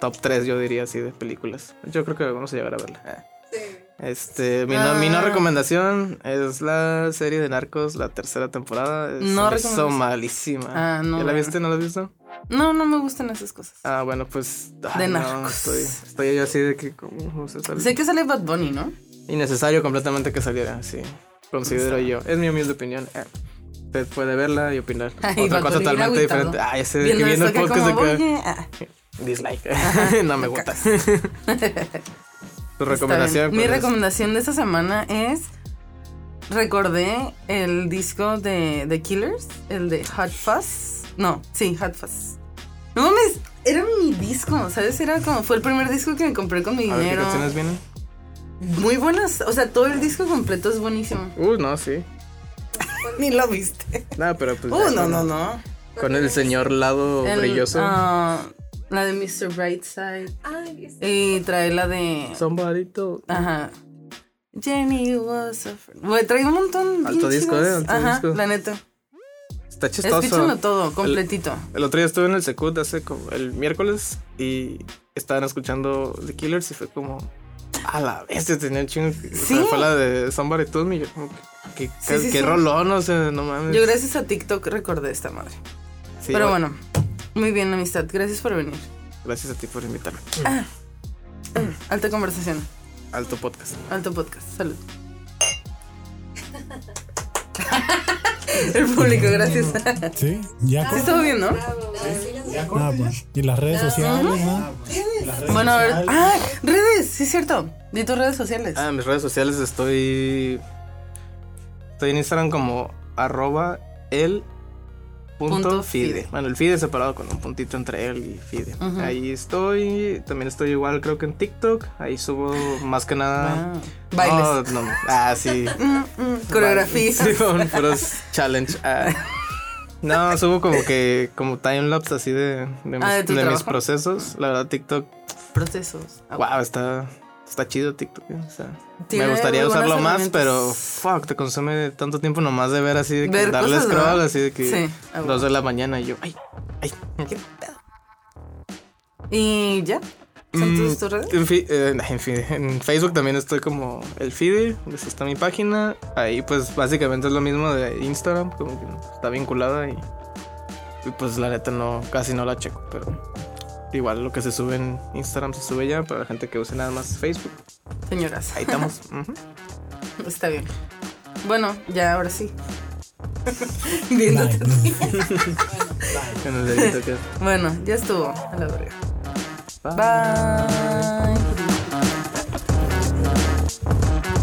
top 3 yo diría así de películas. Yo creo que vamos a llegar a verla. Ah. Este, mi, no, mi no Ah. recomendación es la serie de Narcos, la tercera temporada. Es, No hizo malísima. Ah, no, ¿Ya la viste? ¿No la has visto? no, no me gustan esas cosas. Ah, bueno, pues. ay, De no, Narcos. estoy, estoy yo así de que. ¿cómo se sale? Sé que sale Bad Bunny, ¿no? Innecesario completamente que saliera, sí. Considero yo. Es mi humilde opinión. Eh, Usted puede verla y opinar. <laughs> Ay, Otra cosa totalmente agüitado. diferente. Ah, ese que Viendo el podcast de que. ah, Dislike. <laughs> no me gusta. <laughs> Tu recomendación. Mi ¿cuál es? recomendación de esta semana es. Recordé el disco de The Killers, el de Hot Fuzz. No, sí, Hot Fuzz. No mames, era mi disco, ¿sabes? Era como, fue el primer disco que me compré con mi A ver qué dinero. canciones vienen. Muy buenas, o sea, todo el disco completo es buenísimo. Uh, no, sí. <laughs> Ni lo viste. No, pero pues. Uh, ya no, con- no, no. Con el señor lado El, brilloso. ah, la de Mr. Brightside. Ay, Y trae la de. Somebody to- Ajá. Jenny was a friend. Güey, trae un montón. Alto disco, eh, alto Ajá, disco. la neta. Está chistoso. Escúchenlo todo, completito. El otro día estuve en el Secut hace como el miércoles y estaban escuchando The Killers y fue como. A la bestia, tenía un chingo. O sea, Sí. fue la de Somebody Told Me. y Yo como que. que- Sí, sí, qué sí. rolón, o sea, no mames. Yo gracias a TikTok recordé esta madre. Sí, Pero bueno, bueno, muy bien, amistad. Gracias por venir. Gracias a ti por invitarme. Alta conversación, Alto podcast. alto podcast. Salud. <laughs> El público, gracias. Sí, ya Sí, con. estuvo bien, ¿no? Bravo. Ya con- Ah, pues. Y las redes sociales, ¿no? Bueno, a ver. Ah, redes, sí es cierto. Di tus redes sociales. Ah, mis redes sociales estoy. Estoy en Instagram como arroba el punto Punto fide. fide. Bueno, el fide separado con un puntito entre él y fide. Ahí estoy. También estoy igual, creo que en TikTok. Ahí subo más que nada. Wow. Bailes. No, no, ah, sí. Mm, mm, coreografía. Sí, con puros challenge. Ah. No, subo como que como timelapse así de, de, mis, Ah, de mis procesos. La verdad, TikTok, Procesos. Wow, está, está chido TikTok. O sea, me gustaría usarlo más, pero fuck, te consume tanto tiempo nomás de ver así, de que darle scroll, ¿verdad? así de que Sí, dos de la mañana y yo, ay, ay. ¿Y ya? ¿Son Mm, tus, tus redes? En, fi- eh, en en Facebook también estoy como el Fide, pues está mi página. Ahí pues básicamente es lo mismo de Instagram, como que está vinculada y, y, pues la neta no, casi no la checo, pero Igual lo que se sube en Instagram se sube ya para la gente que use nada más Facebook. Señoras. Ahí estamos. <laughs> Está bien. Bueno, ya ahora sí. <laughs> Viéndote. <laughs> bueno, ya estuvo. A la verga. Bye.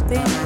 Bye.